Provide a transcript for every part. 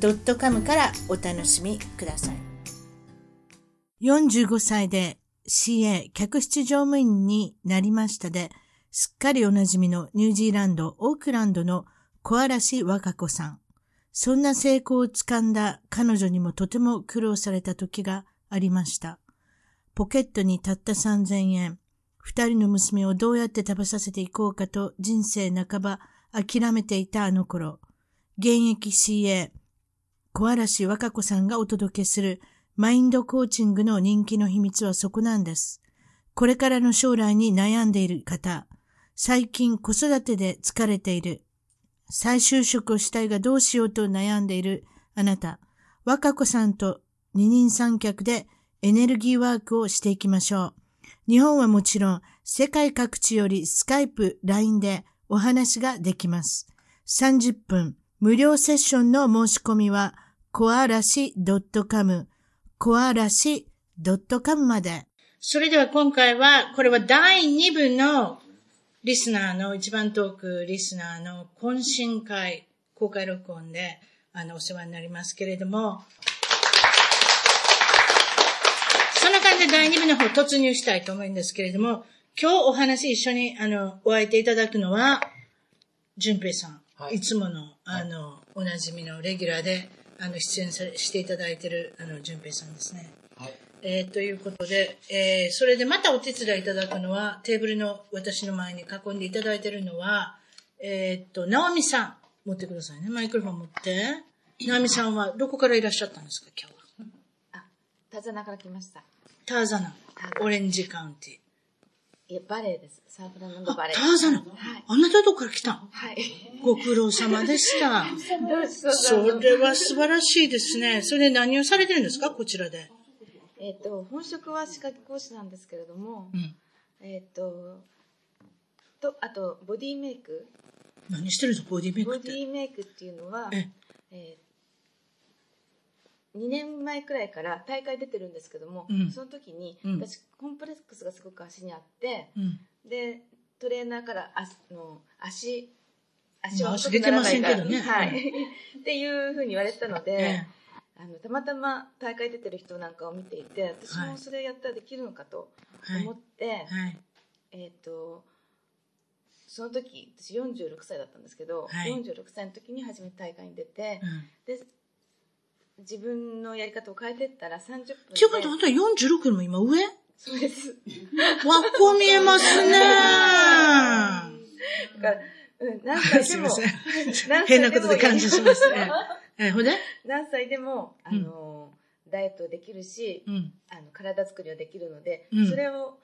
.com からお楽しみください。45歳で CA 客室乗務員になりましたで、すっかりおなじみのニュージーランド、オークランドの小嵐和歌子さん。そんな成功をつかんだ彼女にもとても苦労された時がありました。ポケットにたった3000円。二人の娘をどうやって食べさせていこうかと人生半ば諦めていたあの頃。現役 CA、小嵐和歌子さんがお届けするマインドコーチングの人気の秘密はそこなんです。これからの将来に悩んでいる方、最近子育てで疲れている、再就職をしたいがどうしようと悩んでいるあなた、和歌子さんと二人三脚でエネルギーワークをしていきましょう。日本はもちろん世界各地よりスカイプ、LINE でお話ができます。30分無料セッションの申し込みはコアラシ .com コアラシ .com まで。それでは今回は、これは第2部のリスナーの、一番トークリスナーの懇親会、公開録音で、あの、お世話になりますけれども、そんな感じで第2部の方突入したいと思うんですけれども、今日お話一緒に、あの、お相手いただくのは、淳平さん。はいいつもの、あの、おなじみのレギュラーで、あの、出演さしていただいてる、あの、淳平さんですね。はい。えーということで、えーそれでまたお手伝いいただくのは、テーブルの私の前に囲んでいただいてるのは、えーっと、直美さん。持ってくださいね。マイクロフォン持って。直美さんはどこからいらっしゃったんですか、今日は？あ、タザナから来ました。ターザナ、オレンジカウンティ。いや、バレエです。サーフランドバあ、レエ。ターザナ。はい。あなたどこから来たんはい。ご苦労様でした。そそれは素晴らしいですね。それで何をされてるんですか？こちらで。えっ、と、本職は歯科技講師なんですけれども、うん。えっ、と、と、あと、ボディメイク。何してるんですか？ボディメイクボデ。ィメイクっていうのは、ええ2年前くらいから大会出てるんですけども、うんその時に、うん私コンプレックスがすごく足にあって、うん。でトレーナーから足の足足まあは足出てませんけどねはい、っていうふうに言われてたので、えあのたまたま大会出てる人なんかを見ていて私はいもそれやったらできるのかと思。って、はい。えっ、とその時私46歳だったんですけど、はい46歳の時に初めて大会に出てう、ん。で自分のやり方を変えてったら30分でっていうことはあんた46よりも今上？そうです。わっこ見えますね。だから、うん、何歳で すもいません。変なことで感謝しますね。ええ、ほんで？何歳でもあの、ダイエットできるし、うん。あの体作りはできるので、うん。それを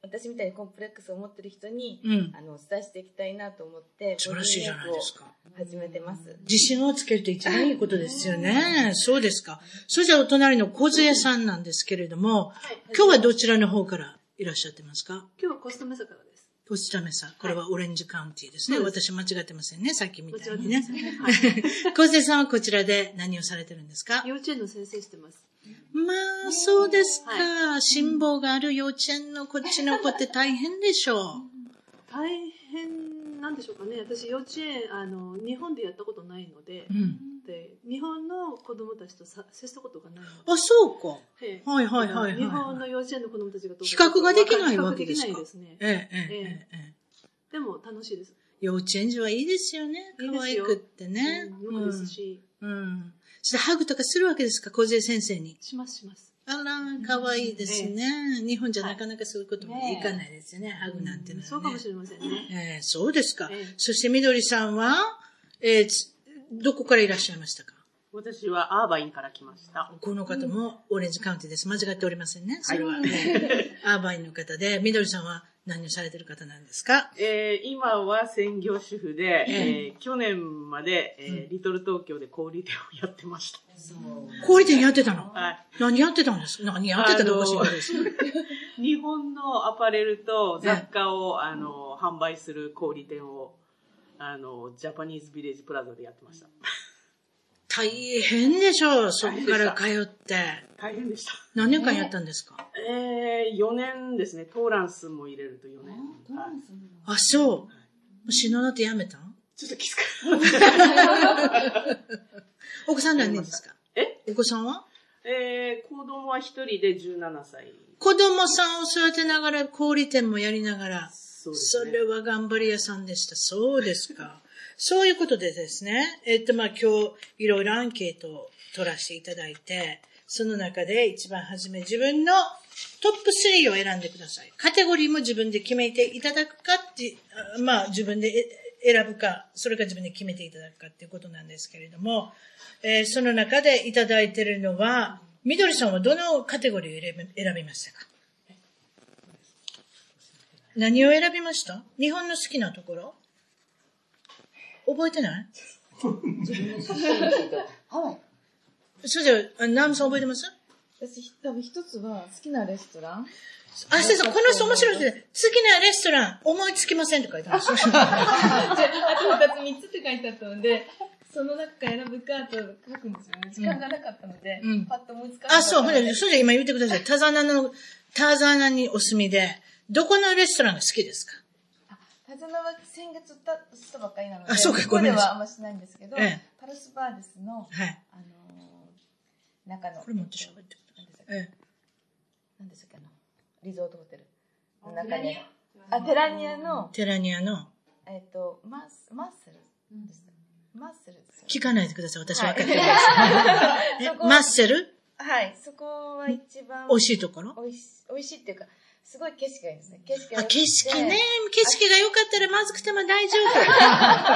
私みたいにコンプレックスを持ってる人に、うん。あのお伝えしていきたいなと思って素晴らしいじゃないですか。始めてます自信をつけると一番いいことですよね。そうですか。それじゃあお隣の小杖さんなんですけれども、今日はどちらの方からいらっしゃってますか？今日はコストメサからです。ポスタメさん。これはオレンジカウンティですね。そうで私間違ってませんね。さっきみたいにね。ですね。はい。さんはこちらで何をされてるんですか？幼稚園の先生してます。まあ、そうですか。は辛抱がある幼稚園のこっちの子って大変でしょ大変なんでしょうかね。私幼稚園、あの、日本でやったことないのでう。う、ん。で日本の子供たちとさ接したことがない。あ、そうか。ええはいはいはいはいはい日本の幼稚園の子供たちが比較ができないわけですか比較できないですね。ええ、ええ、ええええ。でも楽しいです。幼稚園児はいいですよね。可愛くってね。うんよくですし、うん。うん。そしてハグとかするわけですか、小杖先生に。しますします。あら、可愛いですね。日本じゃなかなかそういうこともいかないですよね、ハグなんてのは、ね。そうかもしれませんね。ええそうですか。ええそしてみどりさんは、えーつどこからいらっしゃいましたか？私はアーバインから来ました。この方もオレンジカウンティです。間違っておりませんね。それは。アーバインの方で、みどりさんは何をされてる方なんですか？えー今は専業主婦で、ええー去年まで、えーリトル東京で小売店をやってました。小売店やってたの？はい。何やってたんです？か何やってたの。日本のアパレルと雑貨を、あの、販売する小売店を、あの、ジャパニーズビレッジプラザでやってました。大変でしょう、そこから通って。大変でした。何年間やったんですか？えー、4年ですね。トーランスも入れると4年。はいあ、そう。もう死のうなってやめた？んちょっときつか。お子さん何人ですか？え？お子さんは？えー、子供は一人で17歳。子供さんを育てながら、小売店もやりながら。そうですね。それは頑張り屋さんでした。そうですか。そういうことでですね、えっと、まあ、今日、いろいろアンケートを取らせていただいて、その中で一番初め自分のトップ3を選んでください。カテゴリーも自分で決めていただくかって、あまあ、自分でえ選ぶか、それか自分で決めていただくかっていうことなんですけれども、えーその中でいただいているのは、みどりさんはどのカテゴリーを選びましたか？何を選びました？日本の好きなところ？覚えてない？ハワイ。それじゃあ、あナームさん覚えてます？私、多分一つは好きなレストラン。あ、そうそう、この人面白いですね。好きなレストラン、思いつきませんって書いてます。あと二つ、三つって書いてあったので、その中から選ぶかと書くんですよね。時間がなかったので、うんパッと思いつかなかあ、ったそう、ほんで、それじゃ今言ってください。タザナの、タザナにお住みで、どこのレストランが好きですか？タザナは先月ったばっかりなので、あそうかここでごめんなさい。はあんましないんですけど、ええ。パルスバーデスの、はい。あのー中の、これ持って喋って。ください。え何でしたっけ、何でしたっけあの、リゾートホテルの中に、あ、テラニアのえ、テラニアの、えっ、と、マース、マーセル。でしたマーセルですよね。聞かないでください。私分かってはい。ないです。えそこマッセル？はい、そこは一番美味しいところ？美味し美味しいっていうか、すごい景色がいいんですね。景色が景色ね。景色が良かったらまずくても大丈夫。い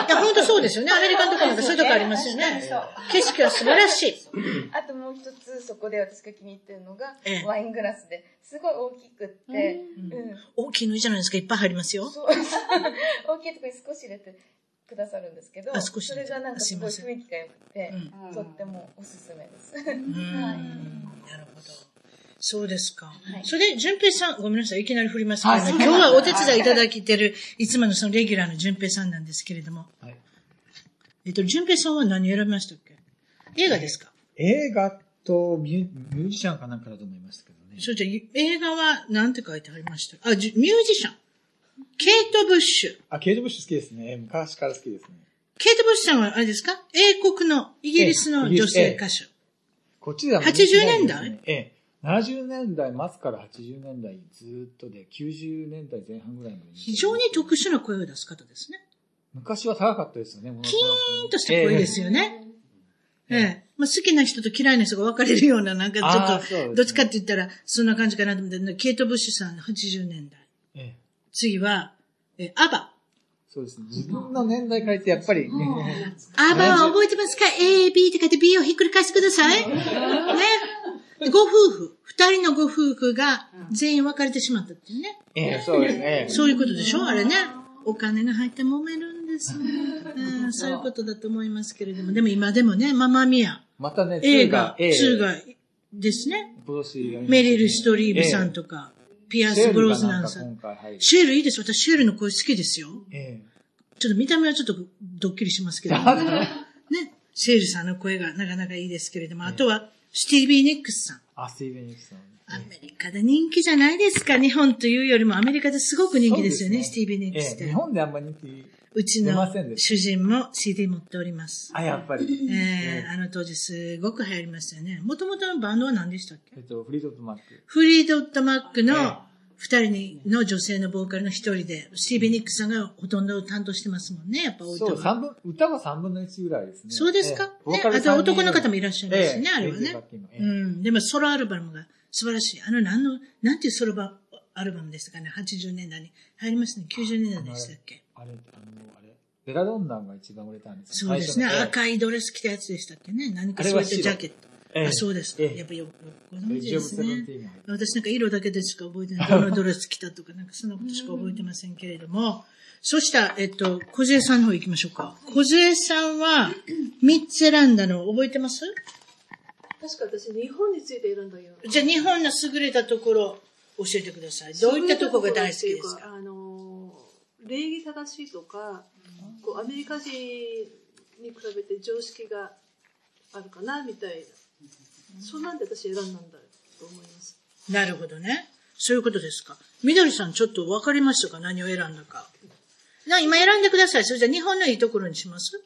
や、本当そうですよね。アメリカのとこなんかそういうとこありますよね。景色は素晴らしい。あともう一つ、そこで私が気に入ってるのが、ええワイングラスで、すごい大きくって、うん。大きいのいいじゃないですか。いっぱい入りますよ。そう 大きいところに少し入れてくださるんですけど、あ少しそれがなんかすごい雰囲気が良くて、うとってもおすすめです。なるほど。そうですか。いそれで、淳平さん、ごめんなさい、いきなり振りますけど、ね、今日はお手伝いいただいてる、いつものそのレギュラーの淳平さんなんですけれども、はいえっと、淳平さんは何選びましたっけ？映画ですか、映画とミュミュージシャンかなんかだと思いましたけどね。それじゃあ映画は何て書いてありました？あ、じミュージシャン。ケイト・ブッシュ。あ、ケイト・ブッシュ好きですね。昔から好きですね。ケイト・ブッシュさんはあれですか？英国のイギリスの女性歌手。こっちでは80年代？ええ。70年代末から80年代ずーっとで90年代前半ぐらいまで。非常に特殊な声を出す方ですね。昔は高かったですよね。キキーンとした声ですよね。ええ。まあ、好きな人と嫌いな人が分かれるような、なんかちょっと、ねどっちかって言ったら、そんな感じかなと思って、ケイト・ブッシュさん80年代。ええ。次は、え、アバ。そうですね。自分の年代から言ってやっぱり、ね、アバは覚えてますか ?A、B って書いて B をひっくり返してください。ね。でご夫婦、二人のご夫婦が全員別れてしまったっていうね。ええ、そうですね。そういうことでしょ？あれね。お金が入って揉めるんですよ、うん。そういうことだと思いますけれども。でも今でもね、ママミア、またね、映画、ええ2がですね。メリル・ストリーブさんとか、ピアス・ブロズナンさん。シェールいいです。私、シェールの声好きですよ。えちょっと見た目はちょっとドッキリしますけど、え。ね。シェールさんの声がなかなかいいですけれども、あとは、スティービー・ニックスさん。あ、スティーブン・ニクさん。アメリカで人気じゃないですか。日本というよりもアメリカですごく人気ですよね、スティービー・ニックスって。ええ日本であんまり人気、うちの主人も CD 持っております。あ、やっぱり。えー、あの当時すごく流行りましたよね。もともとのバンドは何でしたっけ？えっと、フリードットマック。フリードット・マックえの二人の女性のボーカルの一人で、スティービー・ニックスさんがほとんど担当してますもんね、やっぱ多いとそう、三分、歌は三分の一ぐらいですね。そうですか、ええボーカルね、あと男の方もいらっしゃいますね、あれはねうん。でもソロアルバムが素晴らしい。あの、なんの、なんていうソロバアルバムでしたかね ?80 年代に入りますね。90年代でしたっけ？あれ、あの、あれ、ベラドンナが一番売れたんですよそうですね。赤いドレス着たやつでしたっけね？何かそういったジャケット。ええあ、そうですか。ええやっぱりよくごエ存知ですね。私なんか色だけでしか覚えてない。どのドレス着たとか、なんかそんなことしか覚えてませんけれども。そしたら、えっと、小杖さんの方行きましょうか。小杖さんは、3つ選んだの覚えてます？確か私、日本について選んだよ。じゃあ、日本の優れたところ、教えてください。どういったところが大好きですか？あのー、礼儀正しいとか、こうアメリカ人に比べて常識があるかなみたいな。そんなんで私選んだんだと思います。なるほどね。そういうことですか。みどりさん、ちょっと分かりましたか？何を選んだか。な、今選んでください。それじゃあ日本のいいところにします？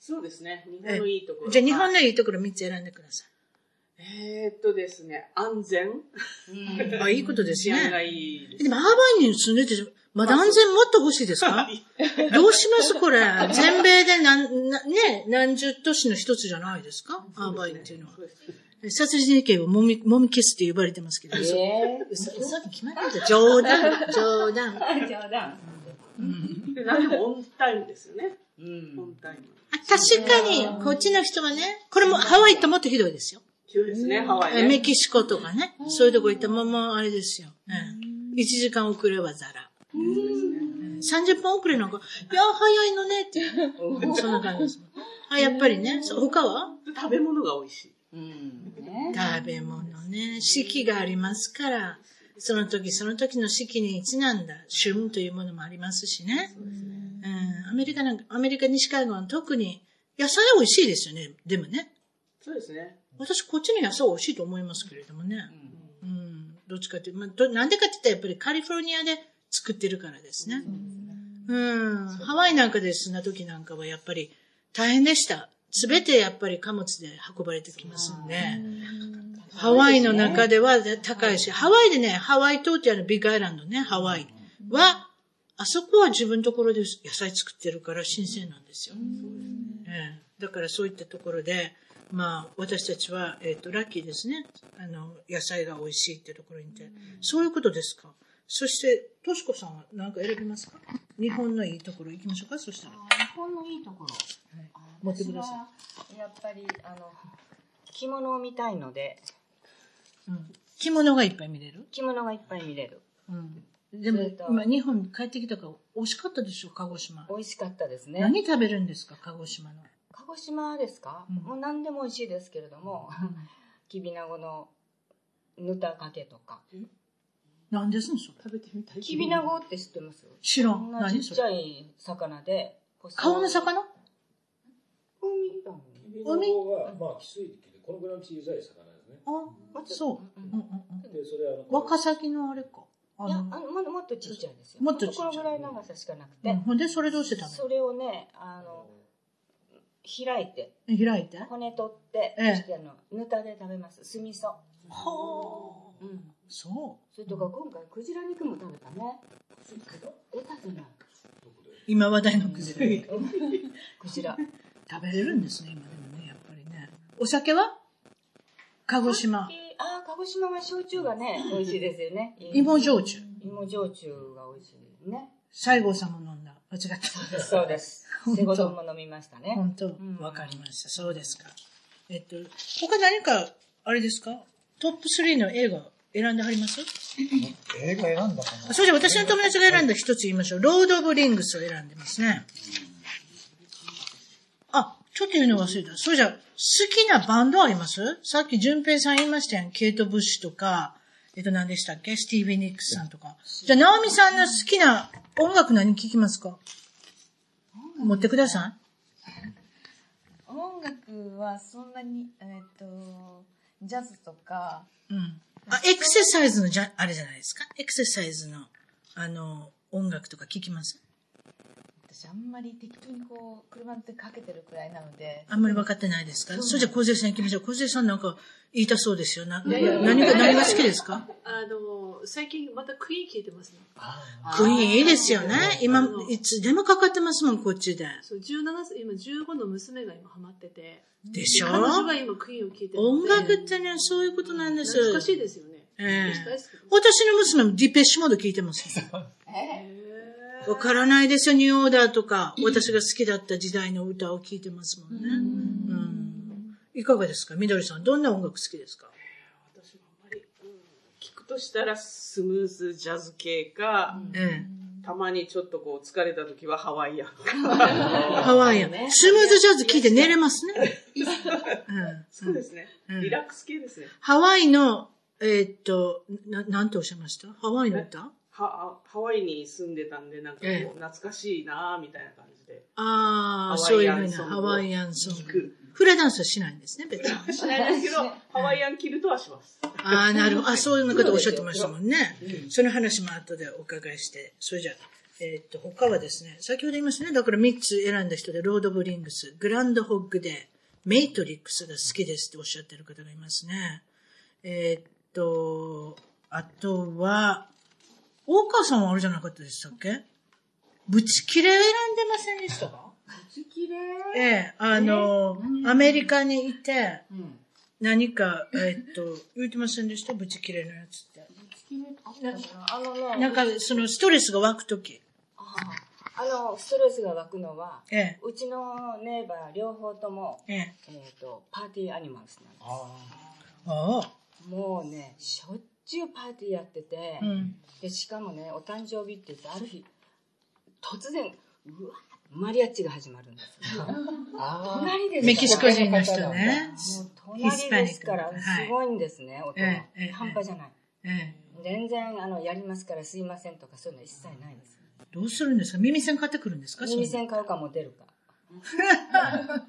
そうですね。日本のいいところ。じゃあ日本のいいところ3つ選んでくださえーっとですね、安全い。あ、いいことです治安がね。いいでも、ハーバイに住んでて、まだ安全もっと欲しいですか？どうします？これ。全米で何、なね、何十都市の一つじゃないですか？ハーバインっていうのは。殺人事件をもみ、もみ消すって呼ばれてますけど。嘘、嘘、嘘に決まってた。冗談、冗談。冗談。で何でもオンタイムですよね。うんオンタイム。あ確かに、こっちの人はね、これもハワイともっとひどいですよ。急ですね、ハワイね。メキシコとかね、そういうとこ行ったままあれですよ。うん、1時間遅れはザラ。うん30分遅れなんか、いや、早いのねって。そんな感じです。あ、やっぱりね、そう他は？食べ物が美味しい。うん。ね。食べ物ね、四季がありますから、その時その時の四季にちなんだ旬というものもありますしね。うん、アメリカなんか、アメリカ西海岸は特に野菜美味しいですよね。でもね。そうですね。私こっちの野菜美味しいと思いますけれどもね。うん。どっちかっていうと、まあ、どなんでかって言ったらやっぱりカリフォルニアで作ってるからですね。うん。ハワイなんかで住んだ時なんかはやっぱり大変でした。すべてやっぱり貨物で運ばれてきますんで。ハワイの中では高いし、ハワイでね、ハワイ島ってあのビッグアイランドね、ハワイは、あそこは自分のところで野菜作ってるから新鮮なんですよ。ええだからそういったところで、まあ、私たちは、えっ、と、ラッキーですね。あの、野菜が美味しいってところにいて。そういうことですか？そして、としこさんは何か選びますか？日本のいいところ行きましょうか？そしたら。日本のいいところ。持ってください。やっぱり、あの、着物を見たいので、うん。着物がいっぱい見れる？着物がいっぱい見れる。うん。でも今日本に帰ってきたから美味しかったでしょ、鹿児島。美味しかったですね。何食べるんですか、鹿児島の？鹿児島ですか、うんもう何でも美味しいですけれども、きびなごのぬたかけとか。何ですんそれ？食べてみたい。きびなごって知ってます？知らん。こんなちっ。ちゃい魚で、顔の魚？海だもん海海が、まあ、汽水域で、このぐらいの小さい魚ですね。あ、そう。うんうんうん。で、それあの、ワカサギのあれか。あいや、あの、のももっとちっちゃいですよ。もっとちっちゃいこのぐらい長さしかなくて、うん、ほんで、それどうして食それをね、あの、開いて、開いて？は骨取って、ええそしてあの、ぬたで食べます。酢味噌。あ。うん。そそれとか今回クジラ肉も食べたね。出たじゃない。う。今話題のクジラ。クジラ。食べれるんですね、今ね。お酒は？鹿児島。ああ、鹿児島は焼酎がね、美味しいですよね。芋焼酎。芋焼酎が美味しいですね。西郷さんも飲んだ。間違った。そうです。本当セゴドンも飲みましたね。本当んわかりました。そうですか。えっと、他何か、あれですか？トップ3の映画選んではります？映画選んだかな？それじゃあ私の友達が選んだ一つ言いましょう。ロード・オブ・リングスを選んでますね。あ、ちょっと言うの忘れた。それじゃきなバンドあります？さっき淳平さん言いましたやん。ケイト・ブッシュとか、えっと何でしたっけ？スティービー・ニックスさんとか。じゃあ、ナオミさんの好きな音楽何聴きますか？持ってくださ音楽はそんなに、えっと、ジャズとか、い。うん。あ、エクササイズのじゃ、あれじゃないですか？エクササイズの、あの、音楽とか聴きます？私あんまり適当にこう、車でかけてるくらいなので、あんまり分かってないですか？それじゃあ、小杉さん行きましょう。小杉さんなんか言いたそうですよ。な、何が、何が好きですか？あの、最近またクイーン聞いてますね。クイーンいいですよね。今、いつでもかかってますもん、こっちで。そう、17歳、今15の娘が今ハマってて。でしょ？彼女は今クイーンを聞いてるの音で。楽ってね、そういうことなんです。懐かしいですよね。ええ私大好きです私の娘もディペッシュモード聞いてますよ。へわからないですよ、ニューオーダーとか。私が好きだった時代の歌を聞いてますもんね。うん。いかがですか？みどりさん、どんな音楽好きですか？私はあんまり、うん、聞くとしたらスムースジャズ系か、えたまにちょっとこう疲れた時はハワイアン。ハワイアン。スムーズジャズ聞いて寝れますね。うんそうですね。うんリラックス系ですね。ハワイの、えーっと、な、なんておっしゃいました？ハワイの歌？はハワイに住んでたんで、なんかこうええ懐かしいなぁみたいな感じで。ああ、ハそういうふうなハワイアンソング。フラダンスはしないんですね、別に。しないですけど、ハワイアンキルトはします。ああ、なるほど。あ、そういうことおっしゃってましたもんね。その話も後でお伺いして。それじゃあ、えーっと、他はですね、先ほど言いましたね、だから3つ選んだ人で、ロード・オブ・リングス、グランド・ホッグで、メイトリックスが好きですっておっしゃってる方がいますね。えーっと、あとは、大川さんはあれじゃなかったでしたっけ？ブチキレ選んでませんでしたか？ブチキレええ、あの、アメリカにいて、何か、えーっと、言ってませんでした？ブチキレのやつって。ブチキレあのね、なんか、そのストレスが湧くとき。ああの、ストレスが湧くのは、ええ、うちのネイバー両方とも、ええ。えっ、と、パーティーアニマルスなんでああ。す。もうね、しょっちゅうパーティーやってて、うん。で、しかもね、お誕生日って言って、ある日、突然、うわマリアッチが始まるんです 隣ですメキシコ人の人ね。隣ですから、すごいんですね、音がええええ。半端じゃない。ええ。全然、あの、やりますからすいませんとか、そういうの一切ないです。どうするんですか？耳栓買ってくるんですか？耳そ栓買うかモテるか。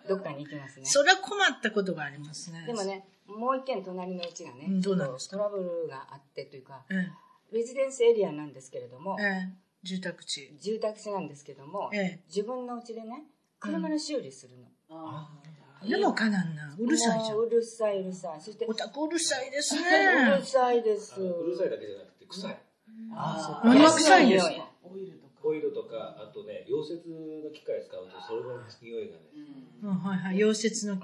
どっかに行きますね。それは困ったことがありますね。でも。ね、もう一軒隣のうちがねうん、どうなんですか？トラブルがあってというか、えレジデンスエリアなんですけれどもえ。、ええ。住宅地。住宅地なんですけども、ええ。自分のうちでね、車の修理するの。でもかなんな。うるさいじゃんも。ううるさいうるさい。そして、お宅うるさいですうるね。さいです。うるさいだけじゃなくて臭い。あ何が臭いんですオイルとか。あとね、溶接の機械使うと、それの匂いがね、うん、はいはい。溶接の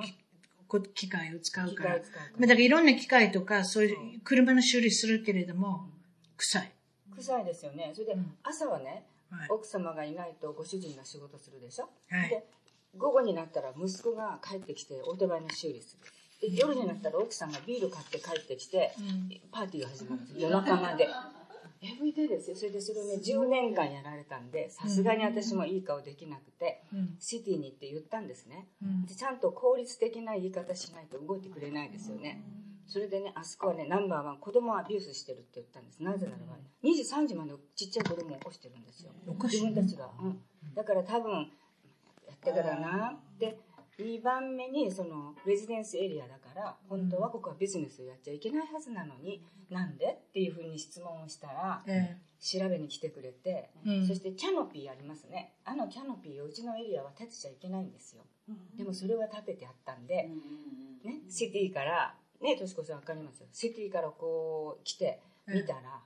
機械を使う機から。まあ、だからいろんな機械とか、そういう車の修理するけれども、臭い。臭いですよね。それでうん、朝はね、はい。奥様がいないとご主人が仕事するでしょ？はいで、午後になったら息子が帰ってきてオートバイの修理する。で、夜になったら奥さんがビール買って帰ってきて、パーティーが始まるんですよ。夜中まで。エブリデイですよ。それでそれをね、10年間やられたんで、さすがに私もいい顔できなくて、うんシティに行って言ったんですね。うんでちゃんと効率的な言い方しないと動いてくれないですよね。それでね、あそこはね、ナンバーワン、子供をアビュースしてるって言ったんです。なぜならば、2時、3時までちっちゃい子供を起こしてるんですよ。自分たちが。うん。だから多分、やってからなって、2番目に、その、レジデンスエリアだから、本当はここはビジネスをやっちゃいけないはずなのに、なんでっていうふうに質問をしたら、え調べに来てくれて、うん。そしてキャノピーありますね。あのキャノピーをうちのエリアは建てちゃいけないんですよ。でもそれは建ててあったんで、ね、シティから、ね、としこさんわかりますシティからこう来て見たら、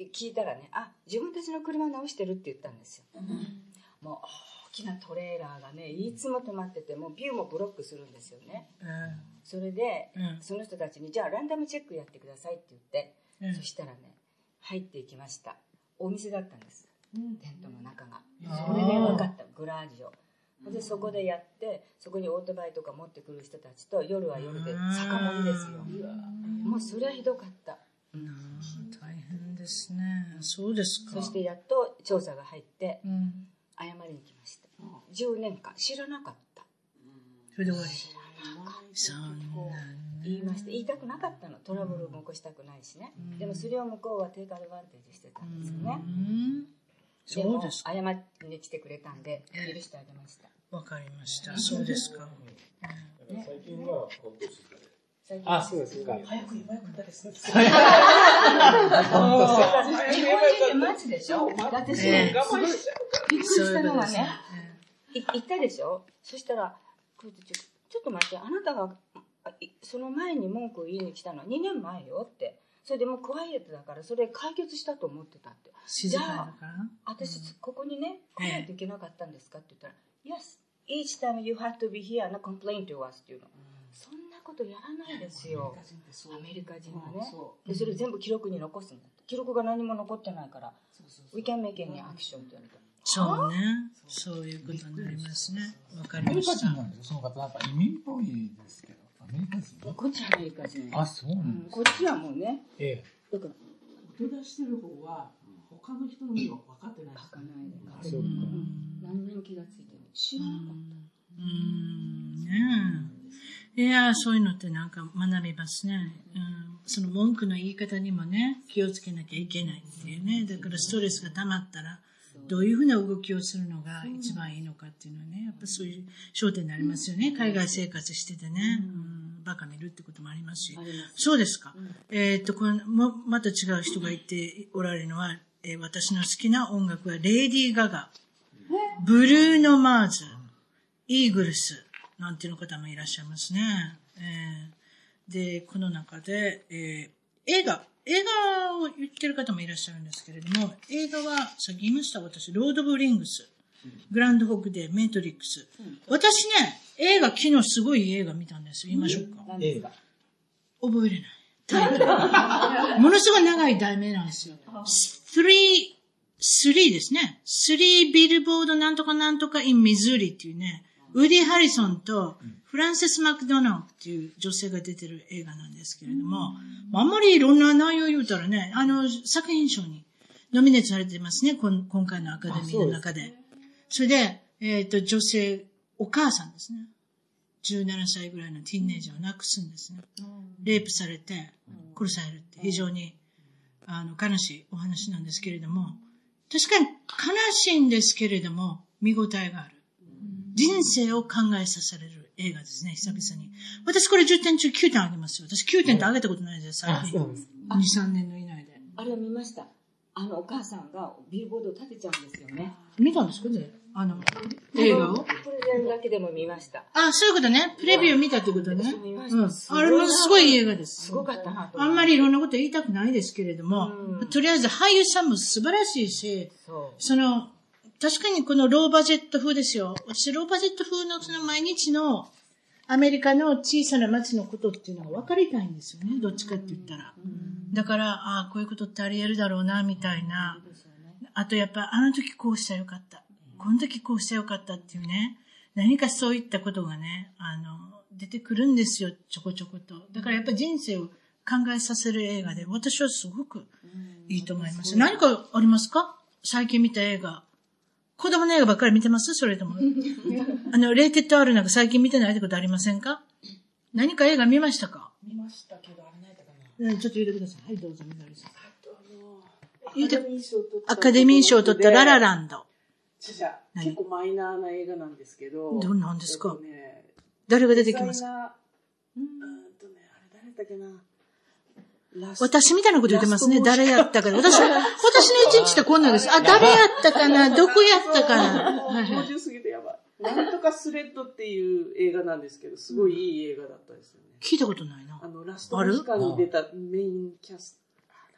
聞いたらね、あ、自分たちの車直してるって言ったんですよ。もう大きなトレーラーがね、いつも止まってて、もうビューもブロックするんですよね。えそれで、うんその人たちに、じゃあランダムチェックやってくださいって言って、えうんそしたらね、入っていきました。お店だったんです。テントの中が。それで分かった、グラージを。で、そこでやって、そこにオートバイとか持ってくる人たちと、夜は夜で酒盛りですよ。もうそれはひどかった。大変ですね。そうですか。そしてやっと調査が入って、うん。謝りに来ました。10年間知らなかった。それで終わり。そんな言いました。言いたくなかったの。トラブルも起こしたくないしね。でもそれを向こうはテイクアドバンテージしてたんですよね。そうですか。謝りに来てくれたんで、許してあげました。わかりました。そうですか。最近は本当静かで。最近あ、そうですか。早く言えばよかったですね。本。日本人って待つでしょ私ね、我慢しちゃうから。びっくりしたのがね、行ったでしょ？そしたら、こうやってちょちょっと待って、あなたが、その前に文句を言いに来たの？2年前よって。それでもうクワイエットだから、それ解決したと思ってたって。静かだから。私、ここにね、来ないといけなかったんですかって言ったら、Yes, each time you have to be here and complain to us っていうの。そんなことやらないですよ。アメリカ人はね。で、それ全部記録に残すんだ。記録が何も残ってないから、We can make any action って言われた。そうね。そういうことになりますね。わかアメリカりました。人なんですよ、その方。なんか移民っぽいですけど。アメリカ人こっちアメリカ人。あ、そうなうんですこっちはもうね、ええ。だから、手出してる方は他の人の目を分かってない書かないで。あそうか。何年気がついてる知らなかっうーん、ねえ。いや、そういうのってなんか学びますね。うん、その文句の言い方にもね、気をつけなきゃいけないっていうね。だからストレスが溜まったら、どういうふうな動きをするのが一番いいのかっていうのはね、やっぱそういう焦点になりますよね。海外生活しててね、うん、バカ見るってこともありますし。そうですか。えーっと、この、も、また違う人が言っておられるのは、えー私の好きな音楽は、レイディー・ガガ、ブルーノ・マーズ、イーグルス、なんていう方もいらっしゃいますね。えーで、この中で、えー映画、映画を言ってる方もいらっしゃるんですけれども、映画は、さっき言いました、私、ロード・オブ・リングス、グランドホークデー、メトリックス。私ね、映画、昨日すごい映画見たんですよ。言いましょうか。映画。覚えれない。タイトル。ものすごい長い題名なんですよ。three, three ですね。three ビルボードなんとかなんとか in Missouri っていうね、ウディ・ハリソンとフランセス・マクドナルドっていう女性が出てる映画なんですけれども、あんまりいろんな内容言うたらね、あの、作品賞にノミネートされてますね、こん今回のアカデミーの中で。それで、えっ、と、女性、お母さんですね。17歳ぐらいのティーンネイジャーを亡くすんですね。レイプされて殺されるって非常にあの悲しいお話なんですけれども、確かに悲しいんですけれども、見応えがある。人生を考えさせられる映画ですね、久々に。私これ10点中9点あげますよ。私9点ってあげたことないですよ、最近。2、3年の以内で。あれを見ました。あのお母さんがビルボードを立てちゃうんですよね。見たんですかね？あの、映画を？プレゼンだけでも見ました。あ、そういうことね。プレビュー見たってことね。見まうん。あれもすごい映画です。すごかったなあんまりいろんなこと言いたくないですけれども、うんとりあえず俳優さんも素晴らしいし、そその、確かにこのローバジェット風ですよ。私、ローバジェット風のその毎日のアメリカの小さな街のことっていうのが分かりたいんですよね。どっちかって言ったら。だから、ああ、こういうことってあり得るだろうな、みたいな。あとやっぱ、あの時こうしたらよかった。この時こうしたらよかったっていうね。何かそういったことがね、あの、出てくるんですよ、ちょこちょこと。だからやっぱ人生を考えさせる映画で、私はすごくいいと思います。何かありますか？最近見た映画。子供の映画ばっかり見てます？それとも。あの、レーテッド R なんか最近見てないってことありませんか？何か映画見ましたか？見ましたけどあれないかな。ねちょっと言ってください。はい、どうぞ、みのりさん。ア言うてカデミー賞を取ったアカデミー賞を取ったララランド。じゃじゃ何？結構マイナーな映画なんですけど。どんなんですか？えっとね誰が出てきますか？うーんとねあれ誰だっけな？私みたいなこと言ってますね。誰やったかな。私、私の一日ってこんなんです。あ、誰やったかな？どこやったかな？もうはいはい50過ぎてやばい。なんとかスレッドっていう映画なんですけど、すごいいい映画だったですよね。聞いたことないなあ。の、ラストモヒカンに出たメインキャス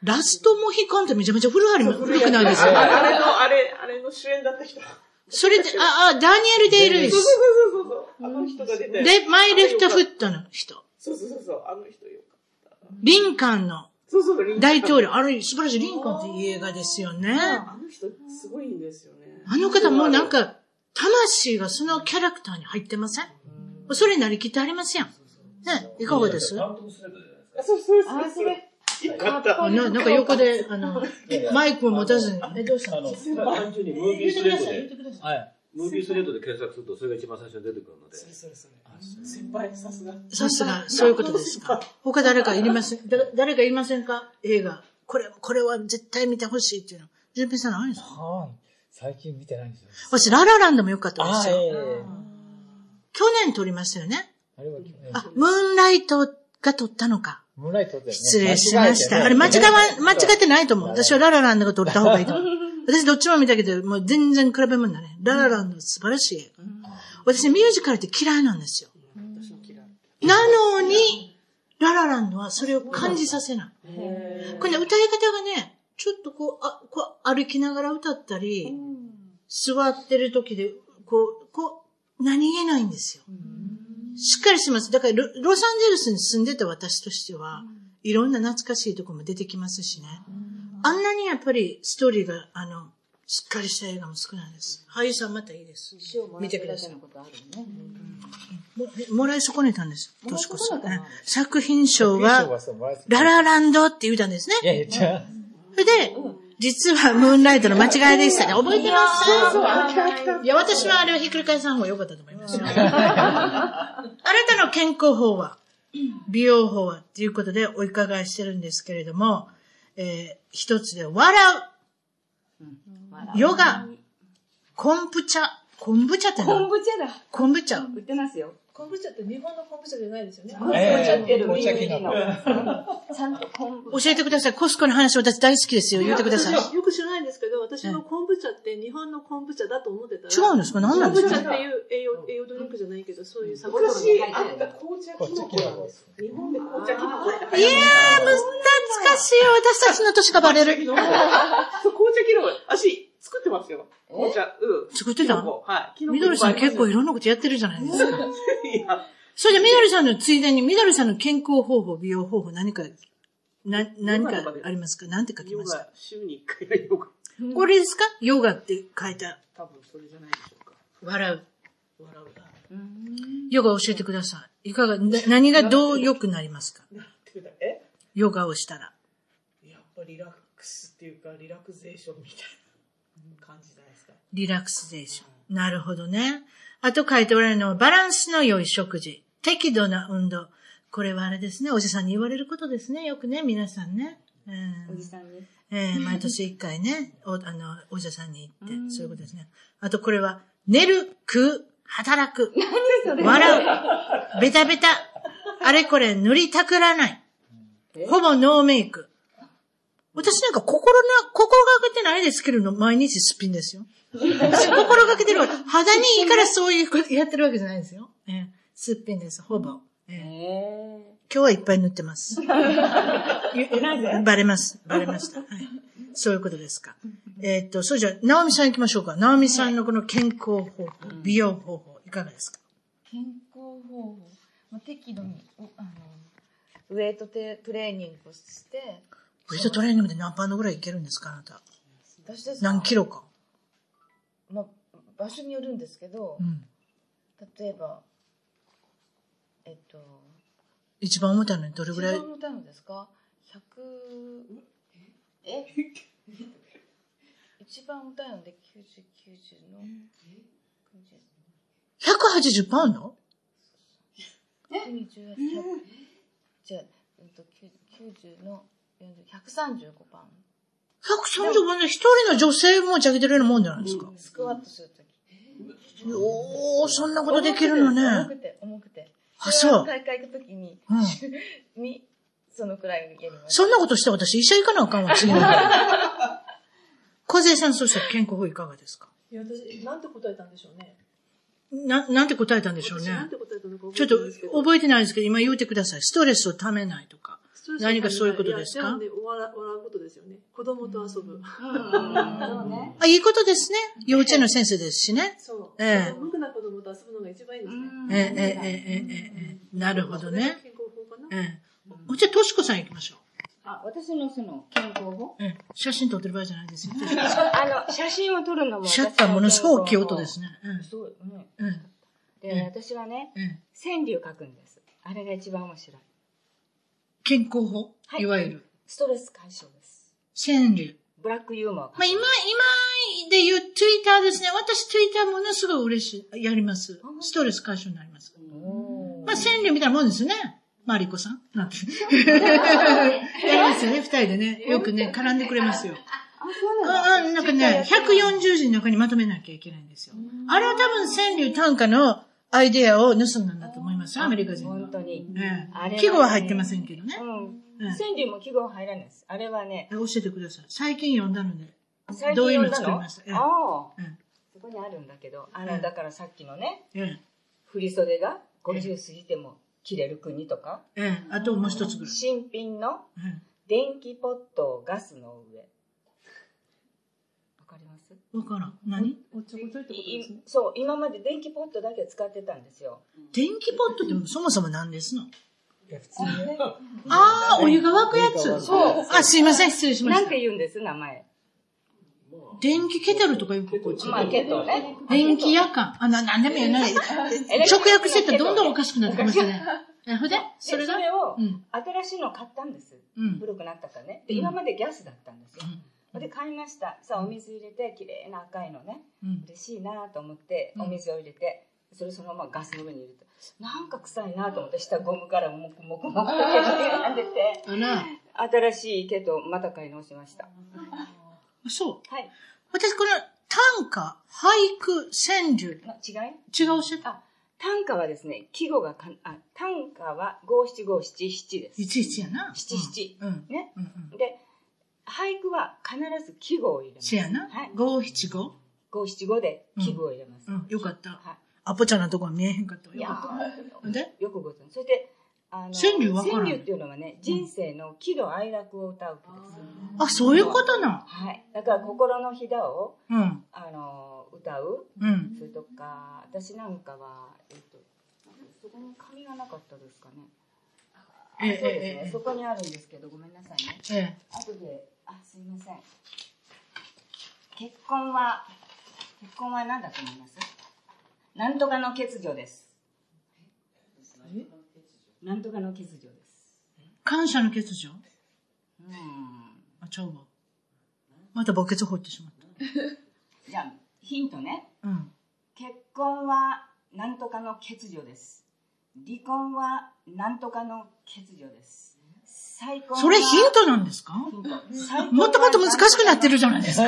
ラストモヒカンってめちゃめちゃ古はりもト。古くないですあか？あれの、あれ、あれの主演だった人。それで、あ、あ、ダニエル・デイ・ルイス。そうそうそうそう。あの人が出て。レマイ・レフト・フットの人。そうそうそうそう。あの人よ。リンカーンのそうそう。大統領。あれ、素晴らしい。リンカーンっていい映画ですよね。あの人、すごいんですよね。あの方もうなんか、魂がそのキャラクターに入ってません？それになりきってありますやん。ね、いかがです？あ、そうそうそう。あ、それ。よかった。あななんか横で、あの、マイクを持たずに。え、どうしたあのの、単純にムービースレッドで、はい。ムービースレッドで検索すると、それが一番最初に出てくるので。それそれそれ。先輩、さすが。さすが、そういうことですか？他誰かいりません、だ誰かいませんか？映画。これ、これは絶対見てほしいっていうの。純平さんないんですか？はい。最近見てないんですよ。私、ララランドも良かったですよ。ええ去年撮りましたよね。あれは、あ、ムーンライトが撮ったのか。ムーンライト。失礼しました。あれ間違わ、間違ってないと思う。私はララランドが撮った方がいいと思う。私どっちも見たけど、もう全然比べ物だね。ララランド素晴らしい映画。私ミュージカルって嫌いなんですよ。なのに、ララランドはそれを感じさせない。これね、歌い方がね、ちょっとこう、あ、こう歩きながら歌ったり、座ってる時で、こう、こう、何気ないんですよ。しっかりしてます。だからロ、ロサンゼルスに住んでた私としては、いろんな懐かしいところも出てきますしね。あんなにやっぱりストーリーが、あの、しっかりした映画も少ないです。俳優さんまたいいです。賞もらってるだけのことあるよね。ももらい損ねたんです。としこさん。作品賞賞は、ララランドって言うたんですね。いやいや、じゃあ、それで、実はムーンライトの間違いでしたね。覚えてます？いや、私はあれをひっくり返さん方が良かったと思いますよ。あなたの健康法は、美容法はっていうことでお伺いしてるんですけれども、えー一つで笑う、ヨガ、昆布茶、昆布茶って昆何布茶だ。昆布茶。売ってますよ。昆布茶って日本の昆布茶じゃないですよね。ええ紅茶ってる ちゃんと昆布。教えてください。コスコの話私大好きですよ。言ってください。私よく知らないんですけど、私の昆布茶って日本の昆布茶だと思ってたら。違うんですか？何なんですか？昆布茶っていう栄養、栄養ドリンクじゃないけど、そういうサボ昔あった紅茶キノコなんです。日本で紅茶キノコ。いやー、む懐かしい。私たちの年がバレる。そう、紅茶キノコ。足、作ってますよ。紅茶。うん。作ってた？キノコはい。みどりさん結構いろんなことやってるじゃないですか。ぱ いやそれでみどりさんのついでに、みどりさんの健康方法、美容方法、何か、な、何かありますか？何て書きヨますか？ガ、週に1回はヨガ。これですか？ヨガって書いた。多分それじゃないでしょうか。笑う。笑うな。ヨガ教えてください。いかが、な何がどう良くなりますか？え？ヨガをしたら。やっぱリラックスっていうか、リラクゼーションみたいな感じじゃないですか。リラクゼーション。なるほどね。あと書いておられるのは、バランスの良い食事。適度な運動。これはあれですね。おじさんに言われることですね。よくね、皆さんね。うんおじさんに。えー毎年一回ね、お、あの、お医者さんに行って、そういうことですね。あとこれは、寝る、食う、働く。笑う。ベタベタ。あれこれ塗りたくらない。ほぼノーメイク。私なんか心な、心がけてないですけれど、毎日すっぴんですよ。私心がけてるわけ。肌にいいからそういうことやってるわけじゃないですよ。えーすっぴんです、ほぼ。えーえ今日はいっぱい塗ってます。バレます。バレました。はい。そういうことですか。えーっと、それじゃあ、直美さん行きましょうか。直美さんのこの健康方法、美容方法、いかがですか？健康方法、まあ、適度におあのウェイトテトレーニングをして、ウェイトトレーニングで何パウンドぐらいいけるんですかあなた？私ですか何キロか。まあ、場所によるんですけどう、ん。例えば、えっと、一番重たいのにどれ一ぐらい？番重たいのですか ?100、え？一番重たいので90、90の、?180 パウンド？120、100じゃあ、うんと、90 90の40、135パウン ?130 パウンド一人の女性持ち上げてるようなもんじゃないですか。ド。スクワットするとき。おー、そんなことできるの重ね。くて、重くて。あそう大会行くときに、うん。に、そのくらいやります。そんなことして私医者行かなあかんわ、次の日。小勢さん、そしたら健康法いかがですか？いや、私、なんて答えたんでしょうね。な、なんて答えたんでしょうねちょっと覚えてないですけど。覚えてないですけど、今言うてください。ストレスをためないとか。何かそういうことですか？笑笑うことですよね。子供と遊ぶ。あ、いいことですね。幼稚園の先生ですしね。そう。ええ無垢な子供と遊ぶのが一番いいですね。ええ、ええ、ええ。なるほどね。健康法かな？ええ。じゃあ、としこさん行きましょあ、私のその健康法？う。ええ。写真撮ってる場合じゃないですよ。あの、写真を撮るのも。シャッターものすごく大きい音ですね。そう、ね。うん。で、うん私はね、ええ。川柳書くんです。あれが一番面白い。健康法？はいいわゆる。ストレス解消です。川柳。ブラックユーモアまあ、今、今で言うツイッターですね。私ツイッターものすごい嬉しい。やります。ストレス解消になります。まあ、川柳みたいなもんですよね。マリコさん。なんて。やりますよね、二人でね。よくね、絡んでくれますよ。あ、そうあなのあなんかね、140字の中にまとめなきゃいけないんですよ。あれは多分川柳短歌のアイデアを盗んだんだと思いますよ、アメリカ人は。本当に。ええ季語は入ってませんけどね。うん。え川柳も記号入らないです。あれはね、え教えてください。最近読んだので。最どういうの作りました？ええああ。えそこにあるんだけど、あええの、だからさっきのね、ええ振り袖が50過ぎても着れる国とか、ええあともう一つぐらい。新品のえ電気ポットをガスの上。わかりますえわからん。何？おっちょこちょいってことですねい。そう、今まで電気ポットだけ使ってたんですよ。電気ポットってそもそも何ですの？いや、普通にね。ああ、お湯が沸くやつ。そうあ、すいません、失礼しました。なんて言うんです、名前。電気ケトルとかよくこっち。まあ、ケトね。電気夜間。あ、な、なんでもいいよ。なんか直訳してったらどんどんおかしくなってきますよね。えほんで？そそれが？れそれをうん。新しいの買ったんです。うん。古くなったからね。で、うん今までギャスだったんですよ。うんで、買いました。さあ、お水入れて、綺麗な赤いのね。うん。嬉しいなと思って、うんお水を入れて、それそのままガスの上に入れて、なんか臭いなと思って、下ゴムからもくもくもくと煙が出て、あら、新しい毛とまた買い直しました。そう。はい。私この短歌、俳句、川柳、の違い？違うし、あ、短歌はですね、季語がかん、あ、短歌は五七五七七です。いちいちやな。七七。うん。ね。うんうん。で、俳句は必ず季語を入れます。せやなはい。。五七五。五七五で季語を入れます。うん、よかった。はアポちゃんのとこは見えへんかったよかった。ーで？よくご存知。それで、あの、川柳わからん川柳っていうのはね、人生の喜怒哀楽を歌う句です。あ、そういうことな。はい。だから心のひだを、うん。あの、歌う。うん。それとか、私なんかは、えっと、そこに紙がなかったですかね。ええそうですね。えそこにあるんですけど、ごめんなさいね。ええ。後で、あ、すいません。結婚は、結婚は何だと思います？なんとかの欠如です。なんとかの欠如です。感謝の欠如？うん。あ、ちゃうわ。また墓穴掘ってしまっ じゃあ、ヒントね。た。うん。結婚はなんとかの欠如です。離婚はなんとかの欠如です。再婚はそれヒントなんですか？もっともっと難しくなってるじゃないですか。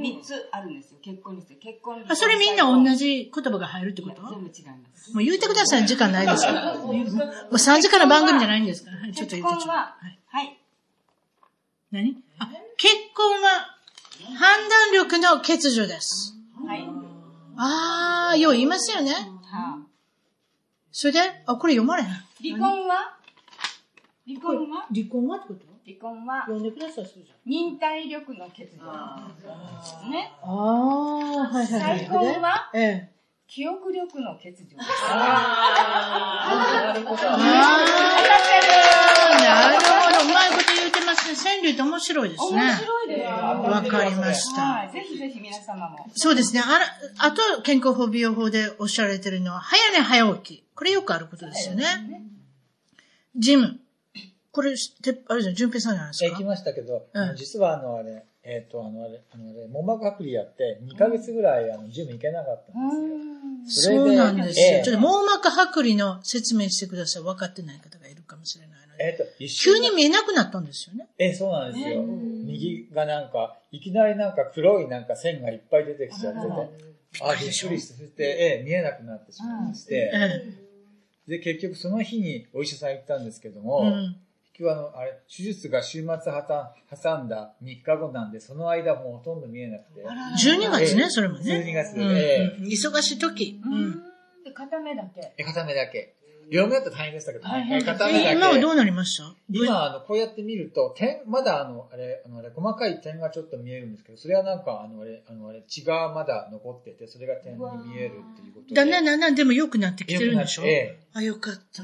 三つあるんですよ。結婚。結婚あ、それみんな同じ言葉が入るってこと？いや全部違います。もう言うてください。時間ないですから。もう3時から番組じゃないんですから。はい、ちょっと結言っては、はい。はい。何？あ、結婚は判断力の欠如です。はい。あー、よう言いますよね。はそれで、あ、これ読まれへん。あ離婚は？離婚は？離婚はってこと？離婚は読んでください、そうじゃん。忍耐力の欠如。ね。あー、はいはいはい。再婚は？ええ。記憶力の欠如。あー、なるほど。うまいこと言うてますね。川柳って面白いですね。面白いですよ。わかりました。はい。ぜひぜひ皆様も。そうですね。あら、あと、健康法美容法でおっしゃられてるのは、早寝早起き。これよくあることですよね。ジム。これ、てあれじゃん、淳平さんじゃないですか？え行き。ましたけど、うん実はあのあれ、えっ、と、あのあれ、あのあれ、網膜剥離やって、2ヶ月ぐらい、あの、ジム行けなかったんですよ。そうなんですよ。ええちょっと網膜剥離の説明してください。分かってない方がいるかもしれないので。えっ、と、一瞬急に見えなくなったんですよね。ええ、そうなんですよ。右がなんか、いきなりなんか黒いなんか線がいっぱい出てきちゃってて、あ、びっくりして、ええ、見えなくなってしまいまして、えで、結局その日にお医者さん行ったんですけどえ。も、うん。結局あの、あれ、手術が週末はた挟んだ3日後なんで、その間もうほとんど見えなくて。12月ね、ええそれもね。12月うんええうん忙しい時。うん。で、片目だけ。え、片目だけ。両目だと大変でしたけど、大変え片目だけ。え今はどうなりました？今、あの、こうやって見ると、点、まだあの、あれ、あの、あれ、細かい点がちょっと見えるんですけど、それはなんか、あの、あれ、あの、あれ、血がまだ残ってて、それが点に見えるっていうことで。だんだんだんだんでも良くなってきてるんでしょ？あ、よかった。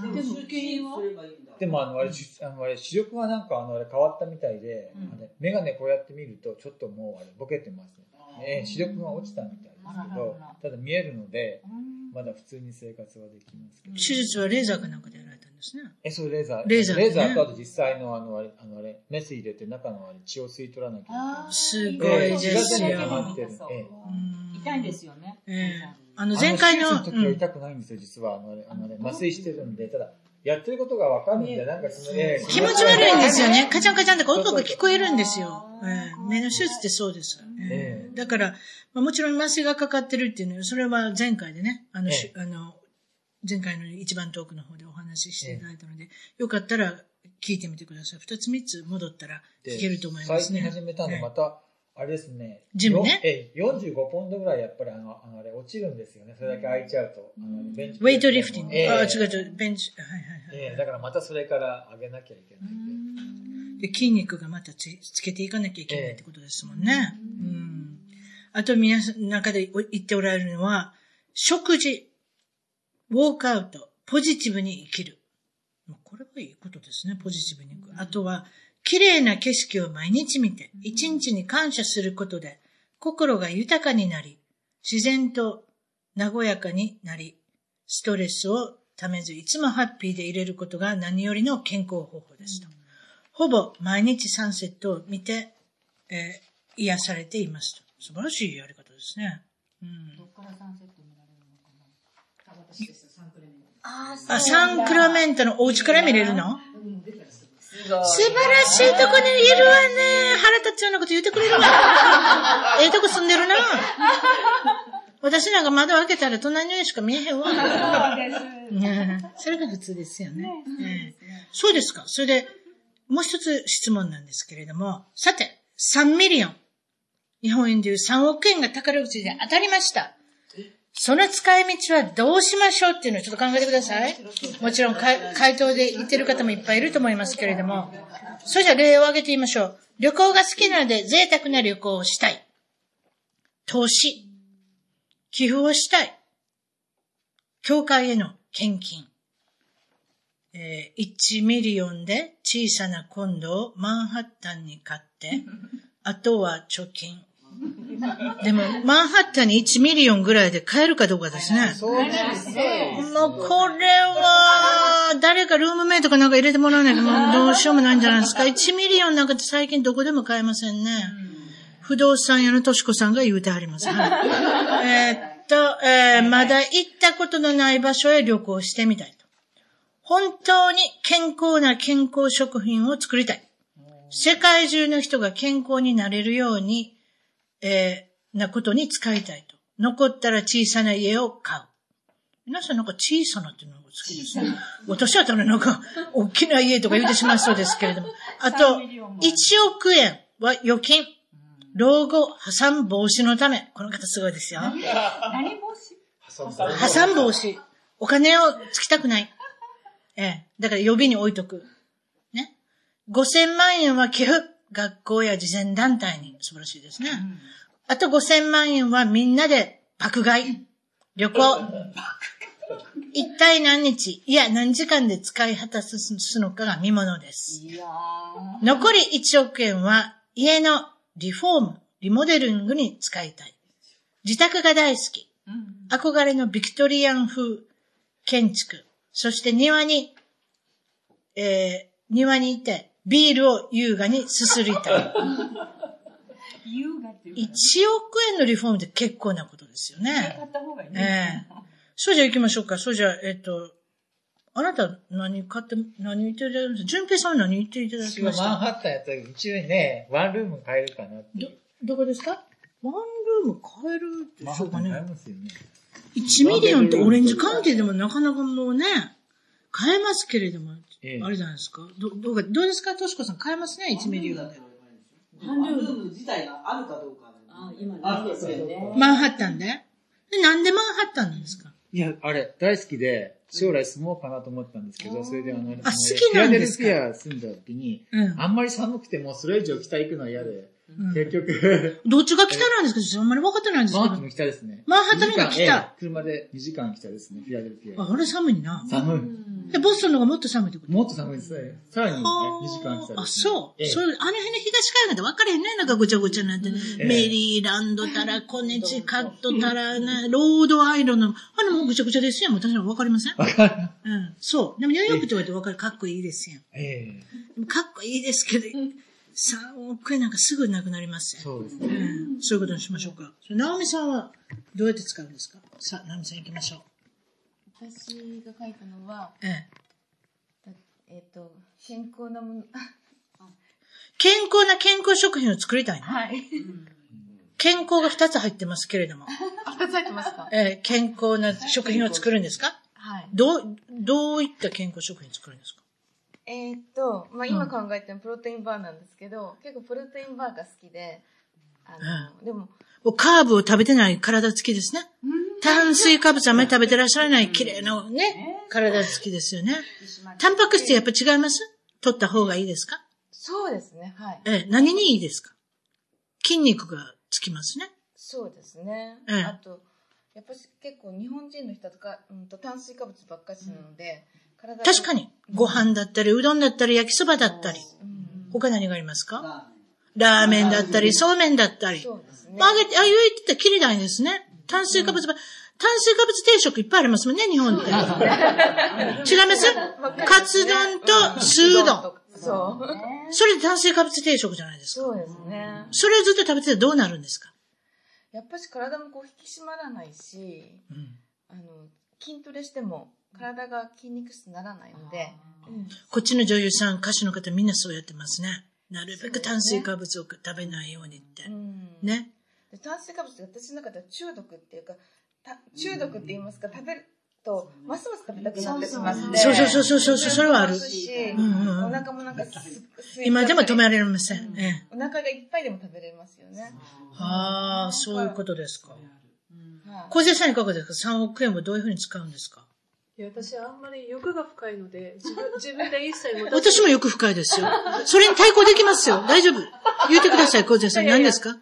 でも、あの、あれ、しあの、あれ、視力がなんか、あの、あれ、変わったみたいで、あれメガネこうやって見ると、ちょっともう、あれ、ボケてますね。ええ視力が落ちたみたいですけど、ただ見えるので、まだ普通に生活はできますけど。手術はレーザーかなんかでやられたんですね。え、そう、レーザー。レーザーねレーザーとあと実際の、あの、あれ、あの、あれ、メス入れて中のあれ血を吸い取らなきゃいけない。すごいですよ。ええ血が全部溜まってる。ええうん痛いんですよね。ええあの、前回の、あの手術の時はうん痛くないんですよ、実は。あの、あれ、あのね、麻酔してるんで、ただ、やってることがわかるんで、なんかその、ええ気持ち悪いんですよね。カチャンカチャンって音が聞こえるんですよ。ええ目の手術ってそうです。ええだから、まあもちろん麻酔がかかってるっていうのは、それは前回でね、あの、しあの、前回の一番遠くの方でお話ししていただいたので、よかったら聞いてみてください。二つ三つ戻ったら聞けると思いますね。最近始めたの、ええまた、あれですね。ジムねよええ、45ポンドぐらいやっぱりあの、あのあれ落ちるんですよね。それだけ空いちゃうと。あのベンチウェイトリフティング。ええあ、違う違う、ベンチ。はいはいはい。ええだからまたそれから上げなきゃいけないんで。で筋肉がまたつつけていかなきゃいけないってことですもんね。うん。あと皆さんの中でお言っておられるのは、食事、ウォークアウト、ポジティブに生きる。これはいいことですね、ポジティブに生きる。あとは、綺麗な景色を毎日見て、一日に感謝することで、心が豊かになり、自然と和やかになり、ストレスをためず、いつもハッピーでいれることが何よりの健康方法ですと。ほぼ毎日サンセットを見て、えー癒されていますと。素晴らしいやり方ですね。うん、どっからサンセット見られるのかな？あ私です。サンクレメント。ああ、サンクラメントのお家から見れるの？素晴らしい。とこにい。るわね。腹立つようなこと言ってくれるな。ええとこ住んでるな。私なんか窓開けたら隣の家しか見えへんわ。ねそれが普通ですよね。ええそうですか。それで、もう一つ質問なんですけれども、さて、3ミリオン。日本円でいう3億円が宝くじで当たりました。その使い道はどうしましょうっていうのをちょっと考えてください。もちろん回答で言ってる方もいっぱいいると思いますけれども。それじゃ例を挙げてみましょう。旅行が好きなので贅沢な旅行をしたい。投資。寄付をしたい。教会への献金。えー1 million で小さな condo をマンハッタンに買って、あとは貯金。でも、マンハッタンに1 million ぐらいで買えるかどうかですね。そうですね。もうこれは、誰かルームメイトかなんか入れてもらわないともうどうしようもないんじゃないですか。1 million なんか最近どこでも買えませんね。不動産屋のとしこさんが言うてはります。はい えーっと、えーまだ行ったことのない場所へ旅行してみたいと。本当に健康な健康食品を作りたい。世界中の人が健康になれるように、えーなことに使いたいと。残ったら小さな家を買う。皆さんなんか小さなっていうのが好きですね。私はただなんか、大きな家とか言ってしまいそうですけれども。あと、1億円は預金。老後破産防止のため。この方すごいですよ。何帽子破産防止。お金をつきたくない。ええ。だから予備に置いとく。ね。5000万円は寄付。学校や慈善団体に。素晴らしいですね。あと5000万円はみんなで爆買い。旅行。一体何日、いや何時間で使い果たすのかが見ものです。残り1億円は家のリフォーム、リモデリングに使いたい。自宅が大好き。憧れのビクトリアン風建築。そして庭に、えー庭にいてビールを優雅にすすりたい。優雅っていう1億円のリフォームって結構なことですよね。買った方がいいね。ええそうじゃ行きましょうか。そうじゃ、えっと、あなた何買って、何言っていただきました純平さんは何言っていただき私はマンましたハッタンやったら一応ね、ワンルーム買えるかなってどどこですか？ワンルーム買えるでしょうかマンハッタン買えね。ますよね。1ミリオンってオレンジカウンティでもなかなかもうね、買えますけれども、ええ。あれじゃないですか。ど、どうか、どうですか？としこさん買えますね、1ミリオンで。ワンルーム自体があるかどうか。あ今ないですよね。マンハッタンで？でなんでマンハッタンなんですか？いや、あれ、大好きで、将来住もうかなと思ったんですけど、それであの、あ好きなんですか？フィラデルフィア住んだ時に、うん。あんまり寒くてもそれ以上北行くのは嫌で、うん結局、どっちが北なんですか？私あんまり分かってないんですけどマンハッタン。の北ですね。マンハッタンの北車で2時間北ですね、フィラデルフィア。あ、あれ寒いな。寒い。で、ボストンの方がもっと寒いってこと？もっと寒いですね。さらにね、はあ2時間北。あ、そう。ええそうあの辺の東海岸で分かれへんね。なんかごちゃごちゃになって。ええメリーランドたら、コネチカットたら、ね、ロードアイランドの、あのもうぐちゃぐちゃですよ。もう私は分かりません？わかる。うん。そう。でもニューヨークって言われて分かる。かっこいいですよ。ええでもかっこいいですけど、3億円なんかすぐなくなりますよ。そうですね。うん。そういうことにしましょうか。それ直美さんはどうやって使うんですか？さあ、直美さん行きましょう。私が書いたのは、ええ。えっ、と、健康なもの、健康な健康食品を作りたいの？はい。健康が2つ入ってますけれども。あ、二つ入ってますか？えー健康な食品を作るんですか？はい。どう、どういった健康食品作るんですか？えーっと、まあ、今考えてるプロテインバーなんですけど、結構プロテインバーが好きで、あの、でも、もうカーブを食べてない体つきですね。炭水化物あまり食べてらっしゃらない綺麗なね、体つきですよね。タンパク質やっぱ違います？取った方がいいですか？そうですね、はい。えー何にいいですか？筋肉がつきますね。そうですね。ええあと、やっぱし結構日本人の人とか、うん、と炭水化物ばっかりなので、確かに。ご飯だったり、うどんだったり、焼きそばだったり。うんうん他何がありますか？ラーメンだったり、そうめんだったり。そうですね。まあ、あげて、あ、言ってたきりないですね。炭水化物、炭水化物定食いっぱいありますもんね、日本って。違います？カツ丼とスードン。そう。それで炭水化物定食じゃないですか。そうですね。それをずっと食べてたらどうなるんですか？やっぱし体もこう引き締まらないし、あの、筋トレしても体が筋肉質にならないので、うんこっちの女優さん、歌手の方みんなそうやってますね。なるべく炭水化物を食べないようにって。うんね。で炭水化物って私の中では中毒っていうか、た中毒って言いますか、食べると、ますます食べたくなってしまって。そうそうそうそうそうそれはあるしうんうんお腹もなんかすす今でも止める。られません。ええ。お腹がいっぱいでも食べれますよね。ああ、そういうことですか。はい小瀬さんいかがですか ?3 億円をどういうふうに使うんですか？いや私あんまり欲が深いので自分 自分で一切持た私も欲深いですよ。それに対抗できますよ。大丈夫。言ってください、小瀬さん。何ですか？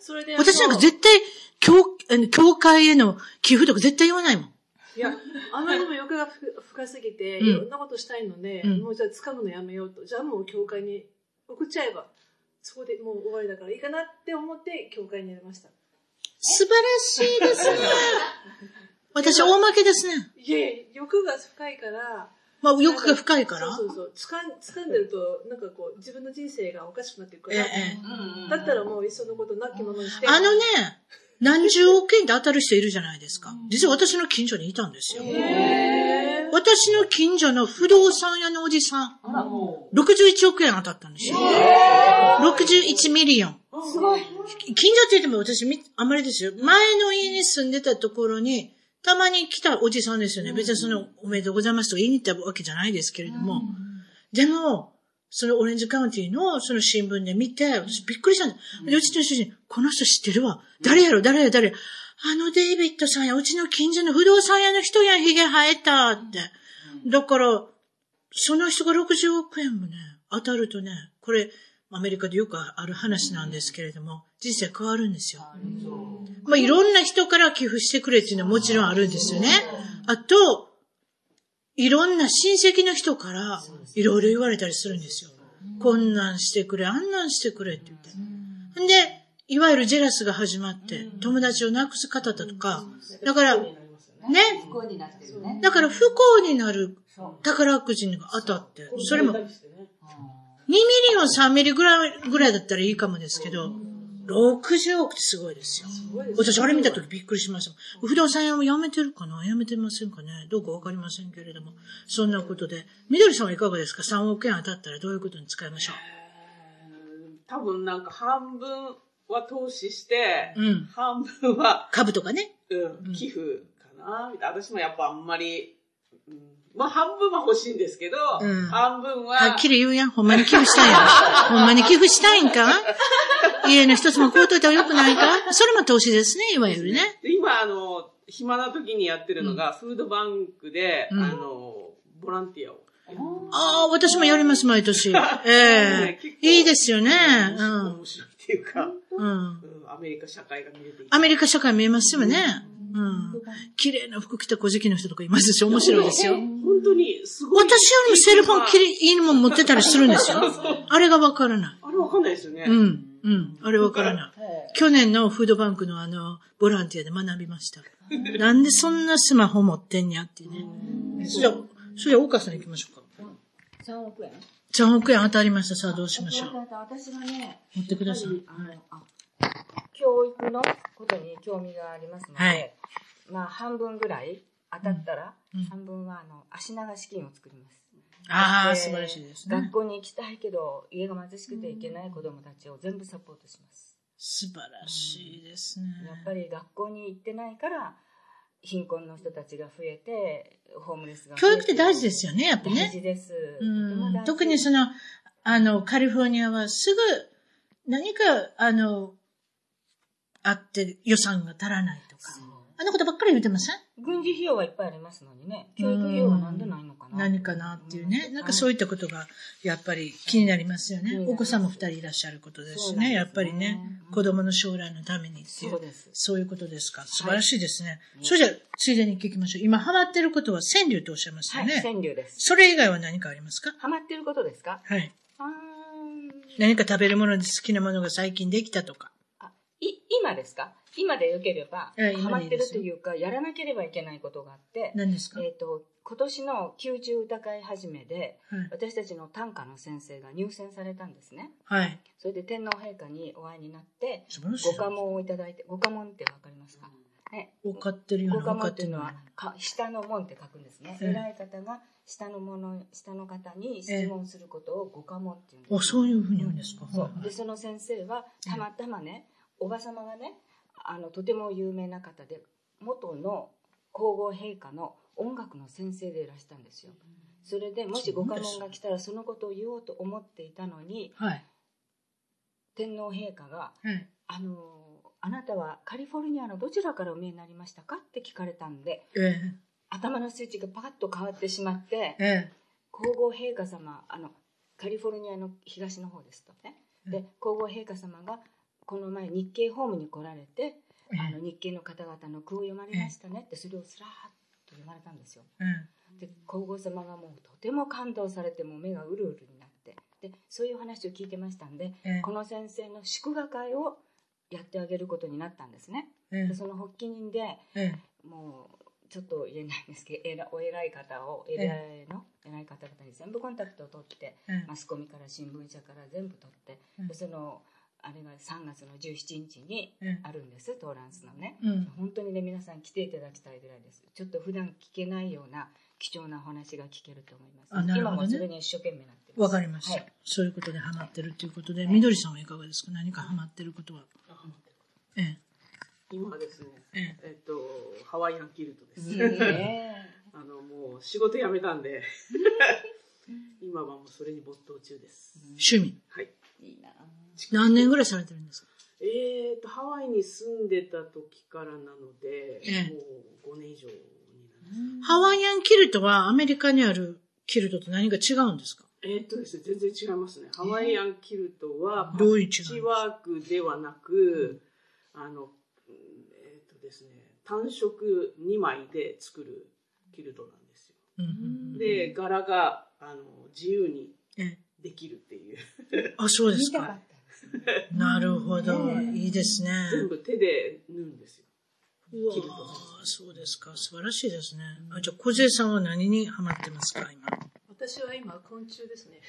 それで私なんか絶対、教、あの教会への寄付とか絶対言わないもん。いやあまりにも欲がふ深すぎて、うんいろんなことしたいので、うんもうじゃあ掴むのやめようとじゃあもう教会に送っちゃえばそこでもう終わりだからいいかなって思って教会に入れました素晴らしいですね。私、大負けですね。いえいえ欲が深いからまあ、欲が深いから。そうそうそう掴ん掴んでるとなんかこう自分の人生がおかしくなっていくから、ええ。だったらもういっそのことなきものにしてあのね、何十億円で当たる人いるじゃないですか。実は私の近所にいたんですよ。私の近所の不動産屋のおじさん、61億円当たったんですよ。61ミリオン。すごい。近所って言っても私み、あんまりですよ。前の家に住んでたところに、たまに来たおじさんですよね。別にその、おめでとうございますと言いに行ったわけじゃないですけれども。でも、そのオレンジカウンティのその新聞で見て、私びっくりしたんだ。で、うちの主人、この人知ってるわ。誰やろ誰や誰や。あのデイビッドさんや、うちの近所の不動産屋の人や、髭生えたって。だから、その人が60億円もね、当たるとね、これ、アメリカでよくある話なんですけれども、人生変わるんですよ。まあ、いろんな人から寄付してくれっていうのはもちろんあるんですよね。あと、いろんな親戚の人からいろいろ言われたりするんですよ。こんなんしてくれ、あんなんしてくれって言って。んで、いわゆる jealous が始まって、友達を亡くす方だとか、だから、ね、不幸になってるね。だから不幸になる宝くじが当たって、それも2 million 3 million ぐらいぐらいだったらいいかもですけど、60億ってすごいですよ。私あれ見た時びっくりしました。不動産屋も辞めてるかな？辞めてませんかね？どうかわかりませんけれども。そんなことで。みどりさんはいかがですか ?3 億円当たったらどういうことに使いましょ多分なんか半分は投資して、ううん。半分は、株とかね。うん、寄付かな、みたいな。私もやっぱあんまり、うん、まあ半分は欲しいんですけど、うん半分は、はっきり言うやん。ほんまに寄付したいやん。ほんまに寄付したいんか？家の一つも買うといたらよくないか？それも投資ですね、いわゆるね。で今、あの、暇な時にやってるのが、フードバンクで、うんあの、ボランティアを。ああ、私もやります、毎年。ええ結構いいですよね。面白いっていうか、うん。うん。うんアメリカ社会が見れてアメリカ社会見えますよね。うん。綺麗な服着た小敷の人とかいますし、面白いですよ。本当にすごい。私よりもセルフォンきれいいもん持ってたりするんですよ。あれがわからない。あれわかんないですよね。うん。うん。あれわからない。去年のフードバンクのあの、ボランティアで学びました。なんでそんなスマホ持ってんやっていうね。それじゃあ、それじゃあ、岡さん行きましょうか。3億円3億円当たりました。さあ、どうしましょう。私がね、持ってください。あのあ教育のことに興味がありますので、はいまあ半分ぐらい当たったら、うんうん半分はあの足流し金を作ります。ああ、で素晴らしいですね学。校に行きたいけど、家が貧しくて行けない子供たちを全部サポートします。素晴らしいですね。やっぱり学校に行ってないから、貧困の人たちが増えて、ホームレスが増教えて育って大事ですよね、やっぱ大ね。事です。特にその、あの、カリフォルニアはすぐ何か、あの、あって予算が足らないとか。あんなことばっかり言ってません？軍事費用はいっぱいありますのにね、教育費用はなんでないのかな。何かなっていうね。なんかそういったことが、やっぱり気になりますよね。お子さんも二人いらっしゃることですしね。やっぱりね、子供の将来のためにっていう。そうですそういうことですか。素晴らしいですね。それじゃあ、ついでに聞きましょう。今ハマってることは川柳とおっしゃいましたね。川柳です。それ以外は何かありますか？ハマってることですか？はい。何か食べるもので好きなものが最近できたとか。い今ですか？今でよければ、ええハマってるというか、やらなければいけないことがあって、何ですか？えっ、と、今年の宮中歌会始めで、はい。私たちの短歌の先生が入選されたんですね。はい。それで天皇陛下にお会いになって、ご家紋をいただいて、ご家紋ってわかりますか、ね、分かってるようご家な分かっ紋っていうのは。か下の門って書くんですね、ええ偉い方が下のもの下の方に質問することをご家紋っていうんです、お、そういうふうに言うんですか。そでその先生はたまたまねおば様がねあのとても有名な方で元の皇后陛下の音楽の先生でいらしたんですよそれでもしご家紋が来たらそのことを言おうと思っていたのにはい。天皇陛下がはい。「あのあなたはカリフォルニアのどちらからお見えになりましたか?」って聞かれたんでえ頭のスイッチがパカッと変わってしまってえ。え皇后陛下様あのカリフォルニアの東の方ですとねで皇后陛下様がこの前日経ホームに来られてえ。あの日系の方々の句を読まれましたねってそれをスラーッと読まれたんですよ。えで皇后様がもうとても感動されてもう目がうるうるになって。でそういう話を聞いてましたんでえ。この先生の祝賀会をやってあげることになったんですね。えでその発起人でえ。もうちょっと言えないんですけど えらお偉い方を偉いの偉い方々に全部コンタクトを取ってええ。マスコミから新聞社から全部取って、そのあれが3月の17日にえあるんです、トーランスのね、うん。本当にね皆さん来ていただきたいぐらいです。ちょっと普段聞けないような貴重なお話が聞けると思います、あなるほどね。今もそれに一生懸命なってます。わかりました、はい。そういうことでハマってるということで、みどりさんはいかがですか？何かハマってることは。ええ。今はですね、ええ。っと、ハワイアンキルトです。ね。あの、もう仕事辞めたんで、今はもうそれに没頭中です。趣味。はい。いいな何年ぐらいされてるんですか？えっと、ハワイに住んでた時からなので、ええもう5年以上になります。ハワイアンキルトはアメリカにあるキルトと何か違うんですか？えっとですね、全然違いますね。ハワイアンキルトは、パッチワークではなく、あの、うんえっとですね、単色2枚で作るキルトなんですよ。うんうんで、柄が、あの、自由にえできるっていう。あ、そうですか。なるほど。いいですね。全部手で縫うんですよ。うわそうですか。素晴らしいですね。あじゃあ、小杉さんは何にハマってますか今？私は今昆虫ですね。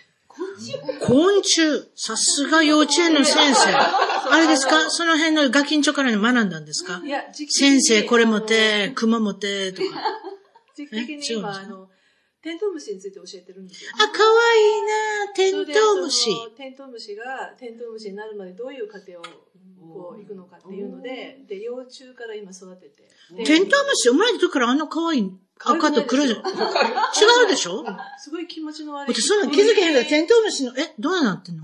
昆虫？さすが幼稚園の先生。あれですか？その辺のガキンチョから学んだんですか？いや、先生、これ持て、の熊持って、とか。時期的に今、か？あの、テントウムシについて教えてるんですよ。あ、かわいいなテントウムシ。テントウムシがテントウムシになるまでどういう過程をこう行くのかっていうので、で、幼虫から今育てて。でテントウムシ生まれた時からあんな可愛い赤と黒じゃ、違うでしょ？すごい気持ちの悪い。私そんなん気づけへんから、テントウムシの、え、どうなってんの？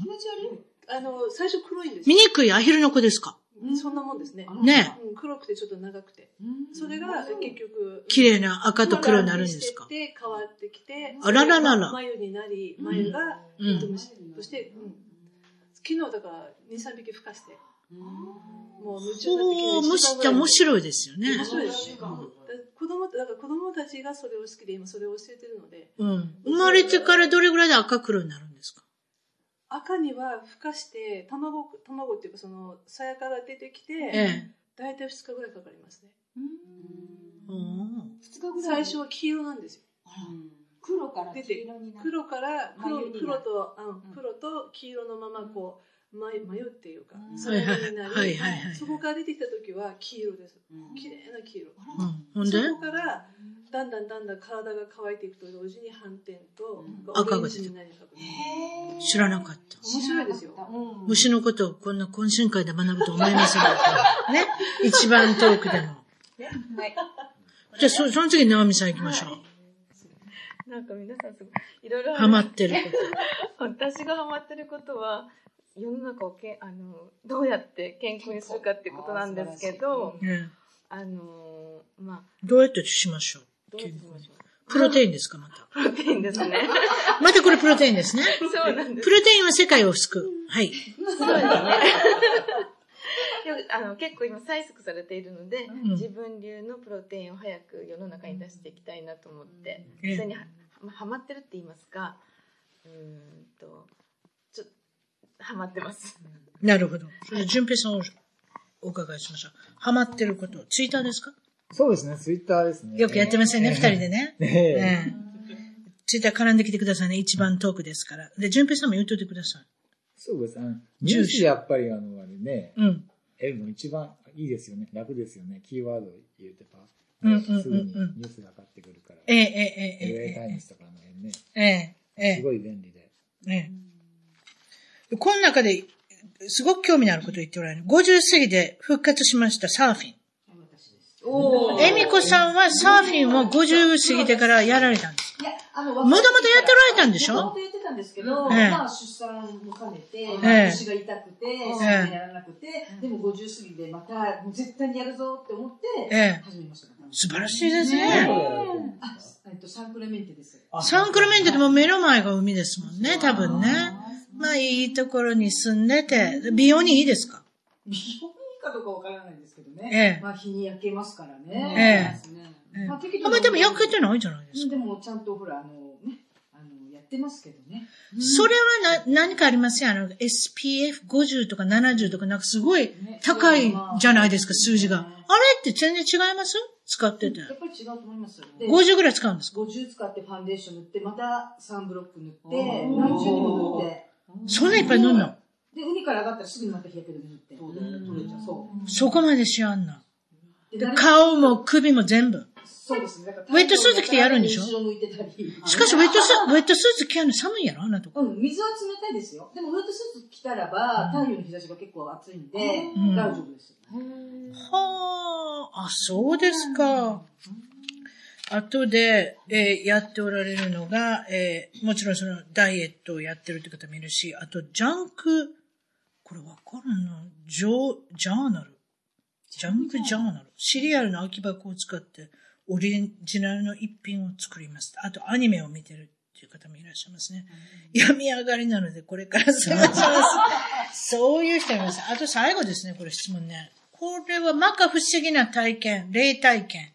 あの、最初黒いんですよ。醜いアヒルの子ですか？そんなもんですね。ね。うん黒くてちょっと長くて。それが結局、綺麗な赤と黒になるんですか？で変わってきて、あらららら。眉になり、眉がうん。テントウムシとして、うん。昨日だから2、3匹孵化して、もう夢中になっておー、虫って面白いですよね。面。白いです。子供だから子供たちがそれを好きで今それを教えてるので、うん。生まれてからどれぐらいで赤黒になるんですか？赤には孵化して、卵、卵っていうかその、鞘から出てきて、ええ。大体2日ぐらいかかりますね。おー最初は黄色なんですよ。黒から黄出て色になる。黒から黒黒と、あうん黒と黄色のままこう、眉眉っていうか、うんそれになり、はいはいはいはいそこから出てきた時は黄色です。綺麗な黄色。うん。そこからだんだんだんだん体が乾いていくと同時に斑点と赤がオレンジになり確認知らなかった。面白いですよ。うん虫のことをこんな懇親会で学ぶと思いませんでした。ね。一番遠くでも。はい。じゃあ、そその次、直美さん行きましょう。なんか皆さんすごい、いろいろあるハマってるこ 私がハマってることは、世の中をけあのどうやって健康にするかっていうことなんですけど、と。ねあのまあ、どうやってしましょう？どうやってしましょう？プロテインですか、また？プロテインですね。またこれプロテインですね。そうなんです。プロテインは世界を救う。はい。そうですね。よくあの結構今催促されているので、ん自分流のプロテインを早く世の中に出していきたいなと思って、うんそれにはまあハマってるって言いますかうーんとちょハマってます。なるほど。それで、淳平さんをお伺いしましょう。ハマってること。ツイッターですか？そうですね、ツイッターですね。よくやってませんね、二人でね。ねえええツイッター絡んできてくださいね。一番トークですから。で、淳平さんも言っといてください。そうです。あのニュースでやっぱりあの、あれね、うん。得るの一番いいですよね。楽ですよね。キーワード言うてば、うんうんうんうんすぐにニュースが上がってくるから。えええええ LA えタイムズとかの辺ね。ええええすごい便利で。ええ。この中で、すごく興味のあることを言っておられる。50過ぎで復活しましたサーフィン。えみこさんはサーフィンを50過ぎてからやられたんです。いや、あの、もともとやっておられたんでしょ？もともとやってたんですけど、ええ。まあ出産も兼ねて、えまあえ腰が痛くて、えそれでやらなくて、でも50過ぎでまた、もう絶対にやるぞって思って、ええ。始めました。から。素晴らしいですね。あ、えっと、サンクレメンテです。サンクルメントでも目の前が海ですもんね、多分ね。まあいいところに住んでて、美容にいいですか？美容？かどうかわからないんですけどね。ええまあ日に焼けますからえね。えまあ結あ、まあでも焼けてないじゃないですか。でもちゃんとほら、あのね、あの、やってますけどね。それはな、何かありますよ。あの、SPF50 とか70とかなんかすごい高いじゃないですか、数字が。あれって全然違います？使ってて。やっぱり違うと思います。で50ぐらい使うんですか？50使ってファンデーション塗って、またサンブロック塗って、何重にも塗って。そんないっぱい塗んの？で、海から上がったらすぐにまた日焼け止め塗って。取れちゃう。そう。そこまでしやんな。で顔も首も全部。そうですね。だからウェットスーツ着てやるんでしょ？後ろ向いてたり。しかしウェットスウェットスーツ着るの寒いやろ？あんなとこ。うん、水は冷たいですよ。でもウェットスーツ着たらば、太陽の日差しが結構暑いんで、うん大丈夫です。はあ、あ、そうですか。後で、えーやっておられるのが、えーもちろんそのダイエットをやってるって方もいるし、あとジャンク、これわからんな、ジョジャーナル。ジャンクジャーナル。シリアルの空き箱を使ってオリジナルの一品を作ります。あとアニメを見てるっていう方もいらっしゃいますね。病み上がりなのでこれから探します。そういう人います。あと最後ですね、これ質問ね。これは摩訶不思議な体験、霊体験。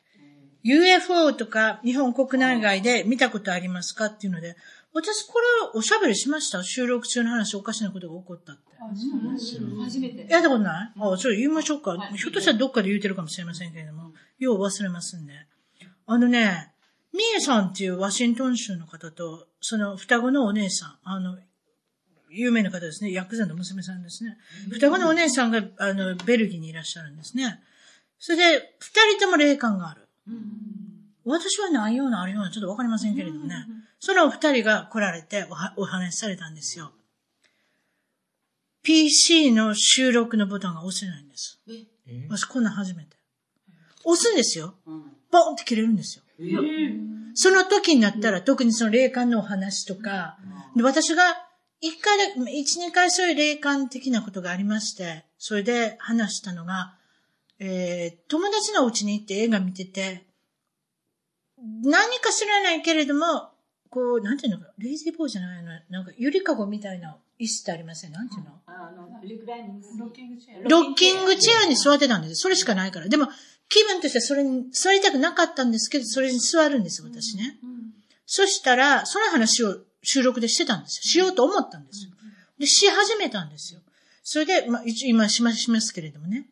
UFO とか日本国内外で見たことありますか？っていうので、私これおしゃべりしました収録中の話おかしなことが起こったって。初めて。やったことないあ、それ言いましょうか。ひょっとしたらどっかで言うてるかもしれませんけれども、よう忘れますんで。あのね、ミエさんっていうワシントン州の方と、その双子のお姉さん、あの、有名な方ですね。ヤクザの娘さんですね。双子のお姉さんが、あの、ベルギーにいらっしゃるんですね。それで、二人とも霊感がある。私はないようなあるようなちょっとわかりませんけれどもね。そのお二人が来られておはお話しされたんですよ。PC の収録のボタンが押せないんです。私こんなん初めて。押すんですよ。ボンって切れるんですよ。その時になったら、特にその霊感のお話とか、で私が一回だ、一、二回そういう霊感的なことがありまして、それで話したのが、えー、友達のお家に行って映画見てて、何か知らないけれども、こう、なんていうのか、レイジーボーイじゃないの、なんか、ゆりかごみたいな椅子ってありません？なんていうの？あの、リクライニングロッキングチェア。ロッキングチェアに座ってたんです。それしかないから。でも、気分としてはそれに座りたくなかったんですけど、それに座るんですよ、私ね。そしたら、その話を収録でしてたんですよ。しようと思ったんですよ。で、し始めたんですよ。それで、まあ、一応今しましますけれどもね。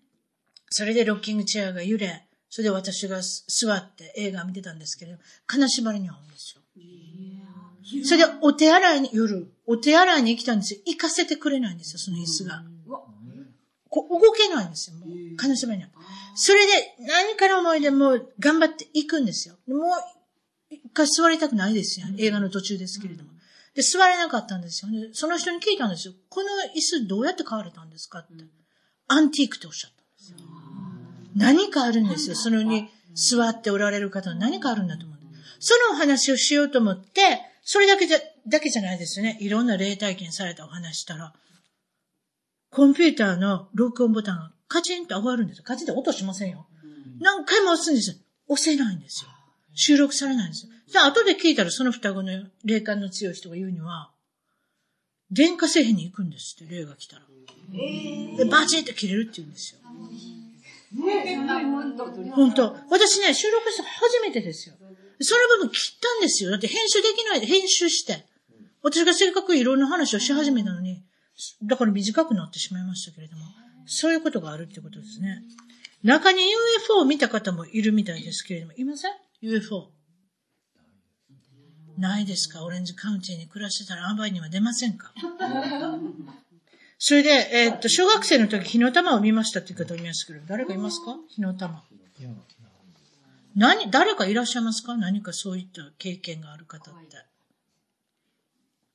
それでロッキングチェアが揺れ、それで私がす座って映画を見てたんですけれど、金縛りに遭うんですよ。それで、お手洗いに、夜、お手洗いに来たんですよ。行かせてくれないんですよ、その椅子が。こう動けないんですよ、もう。金縛りに遭う。それで、何から思いでもう頑張って行くんですよ。もう、一回座りたくないですよ。映画の途中ですけれども。で、座れなかったんですよ。でその人に聞いたんですよ。この椅子どうやって買われたんですかって。アンティークっておっしゃったんですよ。何かあるんですよ。そのに座っておられる方は何かあるんだと思う。そのお話をしようと思って、それだけじゃ、だけじゃないですよね。いろんな霊体験されたお話したら、コンピューターの録音ボタンがカチンと上がるんですよ。カチンって音しませんよ。何回も押すんですよ。押せないんですよ。収録されないんですよ。じゃあ後で聞いたらその双子の霊感の強い人が言うには、電化製品に行くんですって、霊が来たら。で、バチンって切れるって言うんですよ。本当私ね、収録した初めてですよ。その部分切ったんですよ。だって編集できないで編集して。私がせっかくいろんな話をし始めたのに、だから短くなってしまいましたけれども、そういうことがあるってことですね。中に UFO を見た方もいるみたいですけれども、いません ?UFO。ないですか？オレンジカウンティに暮らしてたらアンバイには出ませんか？それで、えーっと、小学生の時、火の玉を見ましたっていう方いますけど、誰かいますか？火の玉。何、誰かいらっしゃいますか？何かそういった経験がある方って。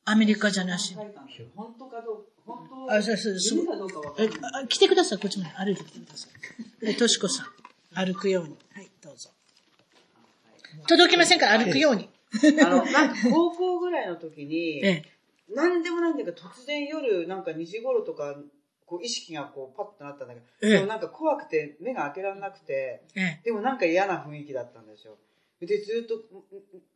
アメリカじゃなしに。本当かどうか、本当あ、そうそ来てください、こっちまで歩いてきてください。え、としこさん、歩くように。はい、どうぞ。届きませんか？ら、歩くように。あの、なんか高校ぐらいの時に、ええ、なんでもないんだけど、突然夜、なんか2時頃とか、こう意識がこうパッとなったんだけど、ええでもなんか怖くて目が開けられなくて、ええ、でもなんか嫌な雰囲気だったんですよ。で、ずっと、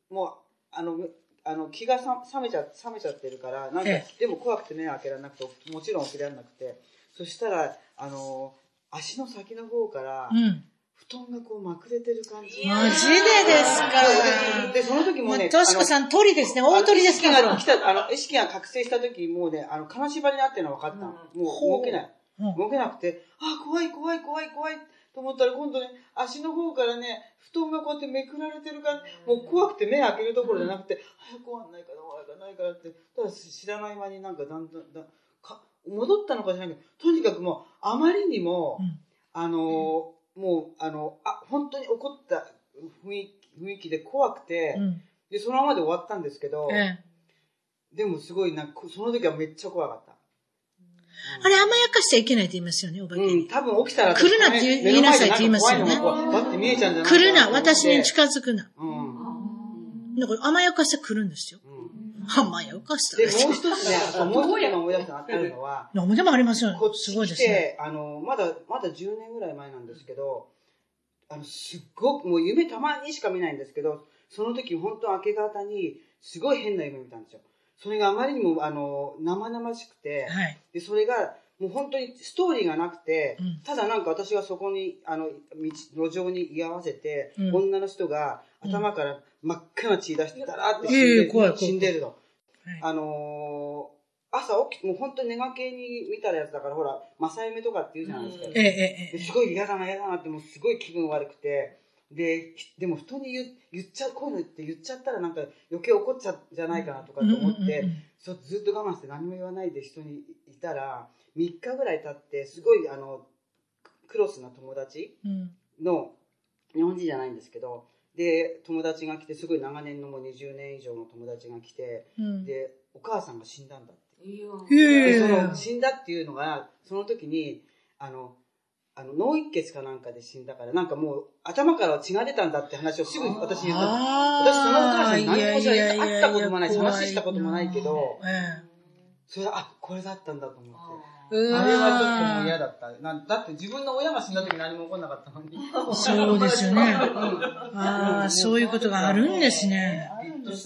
もう、あの、あの気がさ冷めちゃ冷めちゃってるから、なんか、えでも怖くて目が開けられなくて、もちろん起きられなくて、そしたら、あの、足の先の方から、うん。布団がこうまくれてる感じ。マジでですか？で、その時もね、としこさん、鳥ですね。大鳥ですあの意識がか来た、あの、意識が覚醒した時、もうね、あの、金縛りになってるの分かったの。もう動けない。う。ん。動けなくて、あ、怖い怖い怖い怖いと思ったら、今度ね、足の方からね、布団がこうやってめくられてる感じ、もう怖くて目開けるところじゃなくて、早く終わんないかな、終わらないかなって、ただ知らない間になんかだんだんだんか、戻ったのかじゃないけど、とにかくもう、あまりにも、うん。あのーもう、あの、あ、本当に怒った雰囲気雰囲気で怖くて、うん。で、そのままで終わったんですけど、ええ。でもすごいなんか、その時はめっちゃ怖かった。あれ、甘やかしちゃいけないって言いますよね、お化けに。うん、多分起きたら来るなって言いなさいって言いますよね目の前でなんか怖いのがこうバッて見えちゃうんじゃないか来るな、私に近づくな。うん。だから甘やかして来るんですよ。うん甘やかしたで、ら。もう一つね、あもう一つ今思い出したあるのは、何もでもありますよこっ。すち来ごいですね。て、あの、まだ、まだ10年ぐらい前なんですけど、あの、すっごく、もう夢たまにしか見ないんですけど、その時本当明け方に、すごい変な夢見たんですよ。それがあまりにも、あの、生々しくて、はい。で、それが、もう本当にストーリーがなくて、うんただなんか私がそこに、あの、道、路上に居合わせて、うん女の人が頭から真っ赤な血出してたらって死んええで,、怖い怖い。死んでるの。はい。あのー朝起き、もう本当に寝がけに見たやつだから、ほら、正夢とかって言うじゃないですか。ええ、ええ、ですごい嫌だな嫌だなって、もうすごい気分悪くて、で、でも人に言言っちゃう、こういうのって言っちゃったらなんか余計怒っちゃうんじゃないかなとかと思って、ずっと我慢して何も言わないで人にいたら、3日ぐらい経って、すごいあの、クロスな友達うん。の、日本人じゃないんですけど、で、友達が来て、すごい長年のもう20年以上の友達が来て、うん。で、お母さんが死んだんだって。いでそやの死んだっていうのが、その時に、あの、あの脳一血かなんかで死んだから、なんかもう頭から血が出たんだって話をすぐ私に言ったの。私そのお母さんに何も知らない。会ったこともないし、話したこともないけど、えそれあ、これだったんだと思って。え。うわーあれはちょっともう嫌だった。なだって自分の親が死んだ時何も起こんなかったのに。そうですよね。ああ、そういうことがあるんですね。いや、いま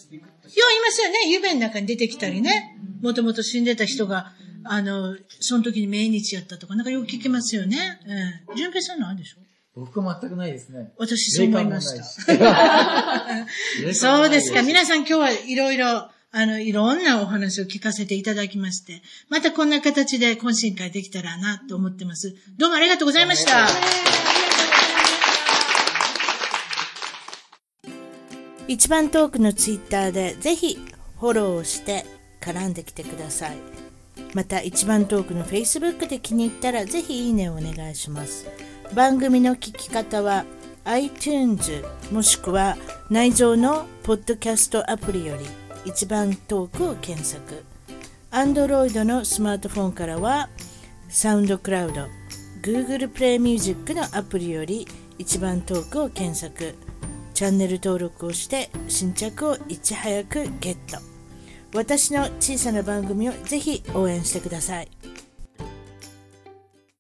すよね。夢の中に出てきたりね。もともと死んでた人が、あの、その時に命日やったとか、なんかよく聞きますよね。ええ。純平さんなんでしょ？僕は全くないですね。私そう思いました。そうですか。皆さん今日はいろいろ、あの、いろんなお話を聞かせていただきまして、またこんな形で懇親会できたらなと思ってます。どうもありがとうございました。一番トークのツイッターでぜひフォローして絡んできてください。また一番トークの Facebook で気に入ったらぜひいいねをお願いします。番組の聞き方は iTunes もしくは内蔵のポッドキャストアプリより一番トークを検索。Android のスマートフォンからはサウンドクラウド、Google プレイミュージックのアプリより一番トークを検索。チャンネル登録をして新着をいち早くゲット。私の小さな番組をぜひ応援してください。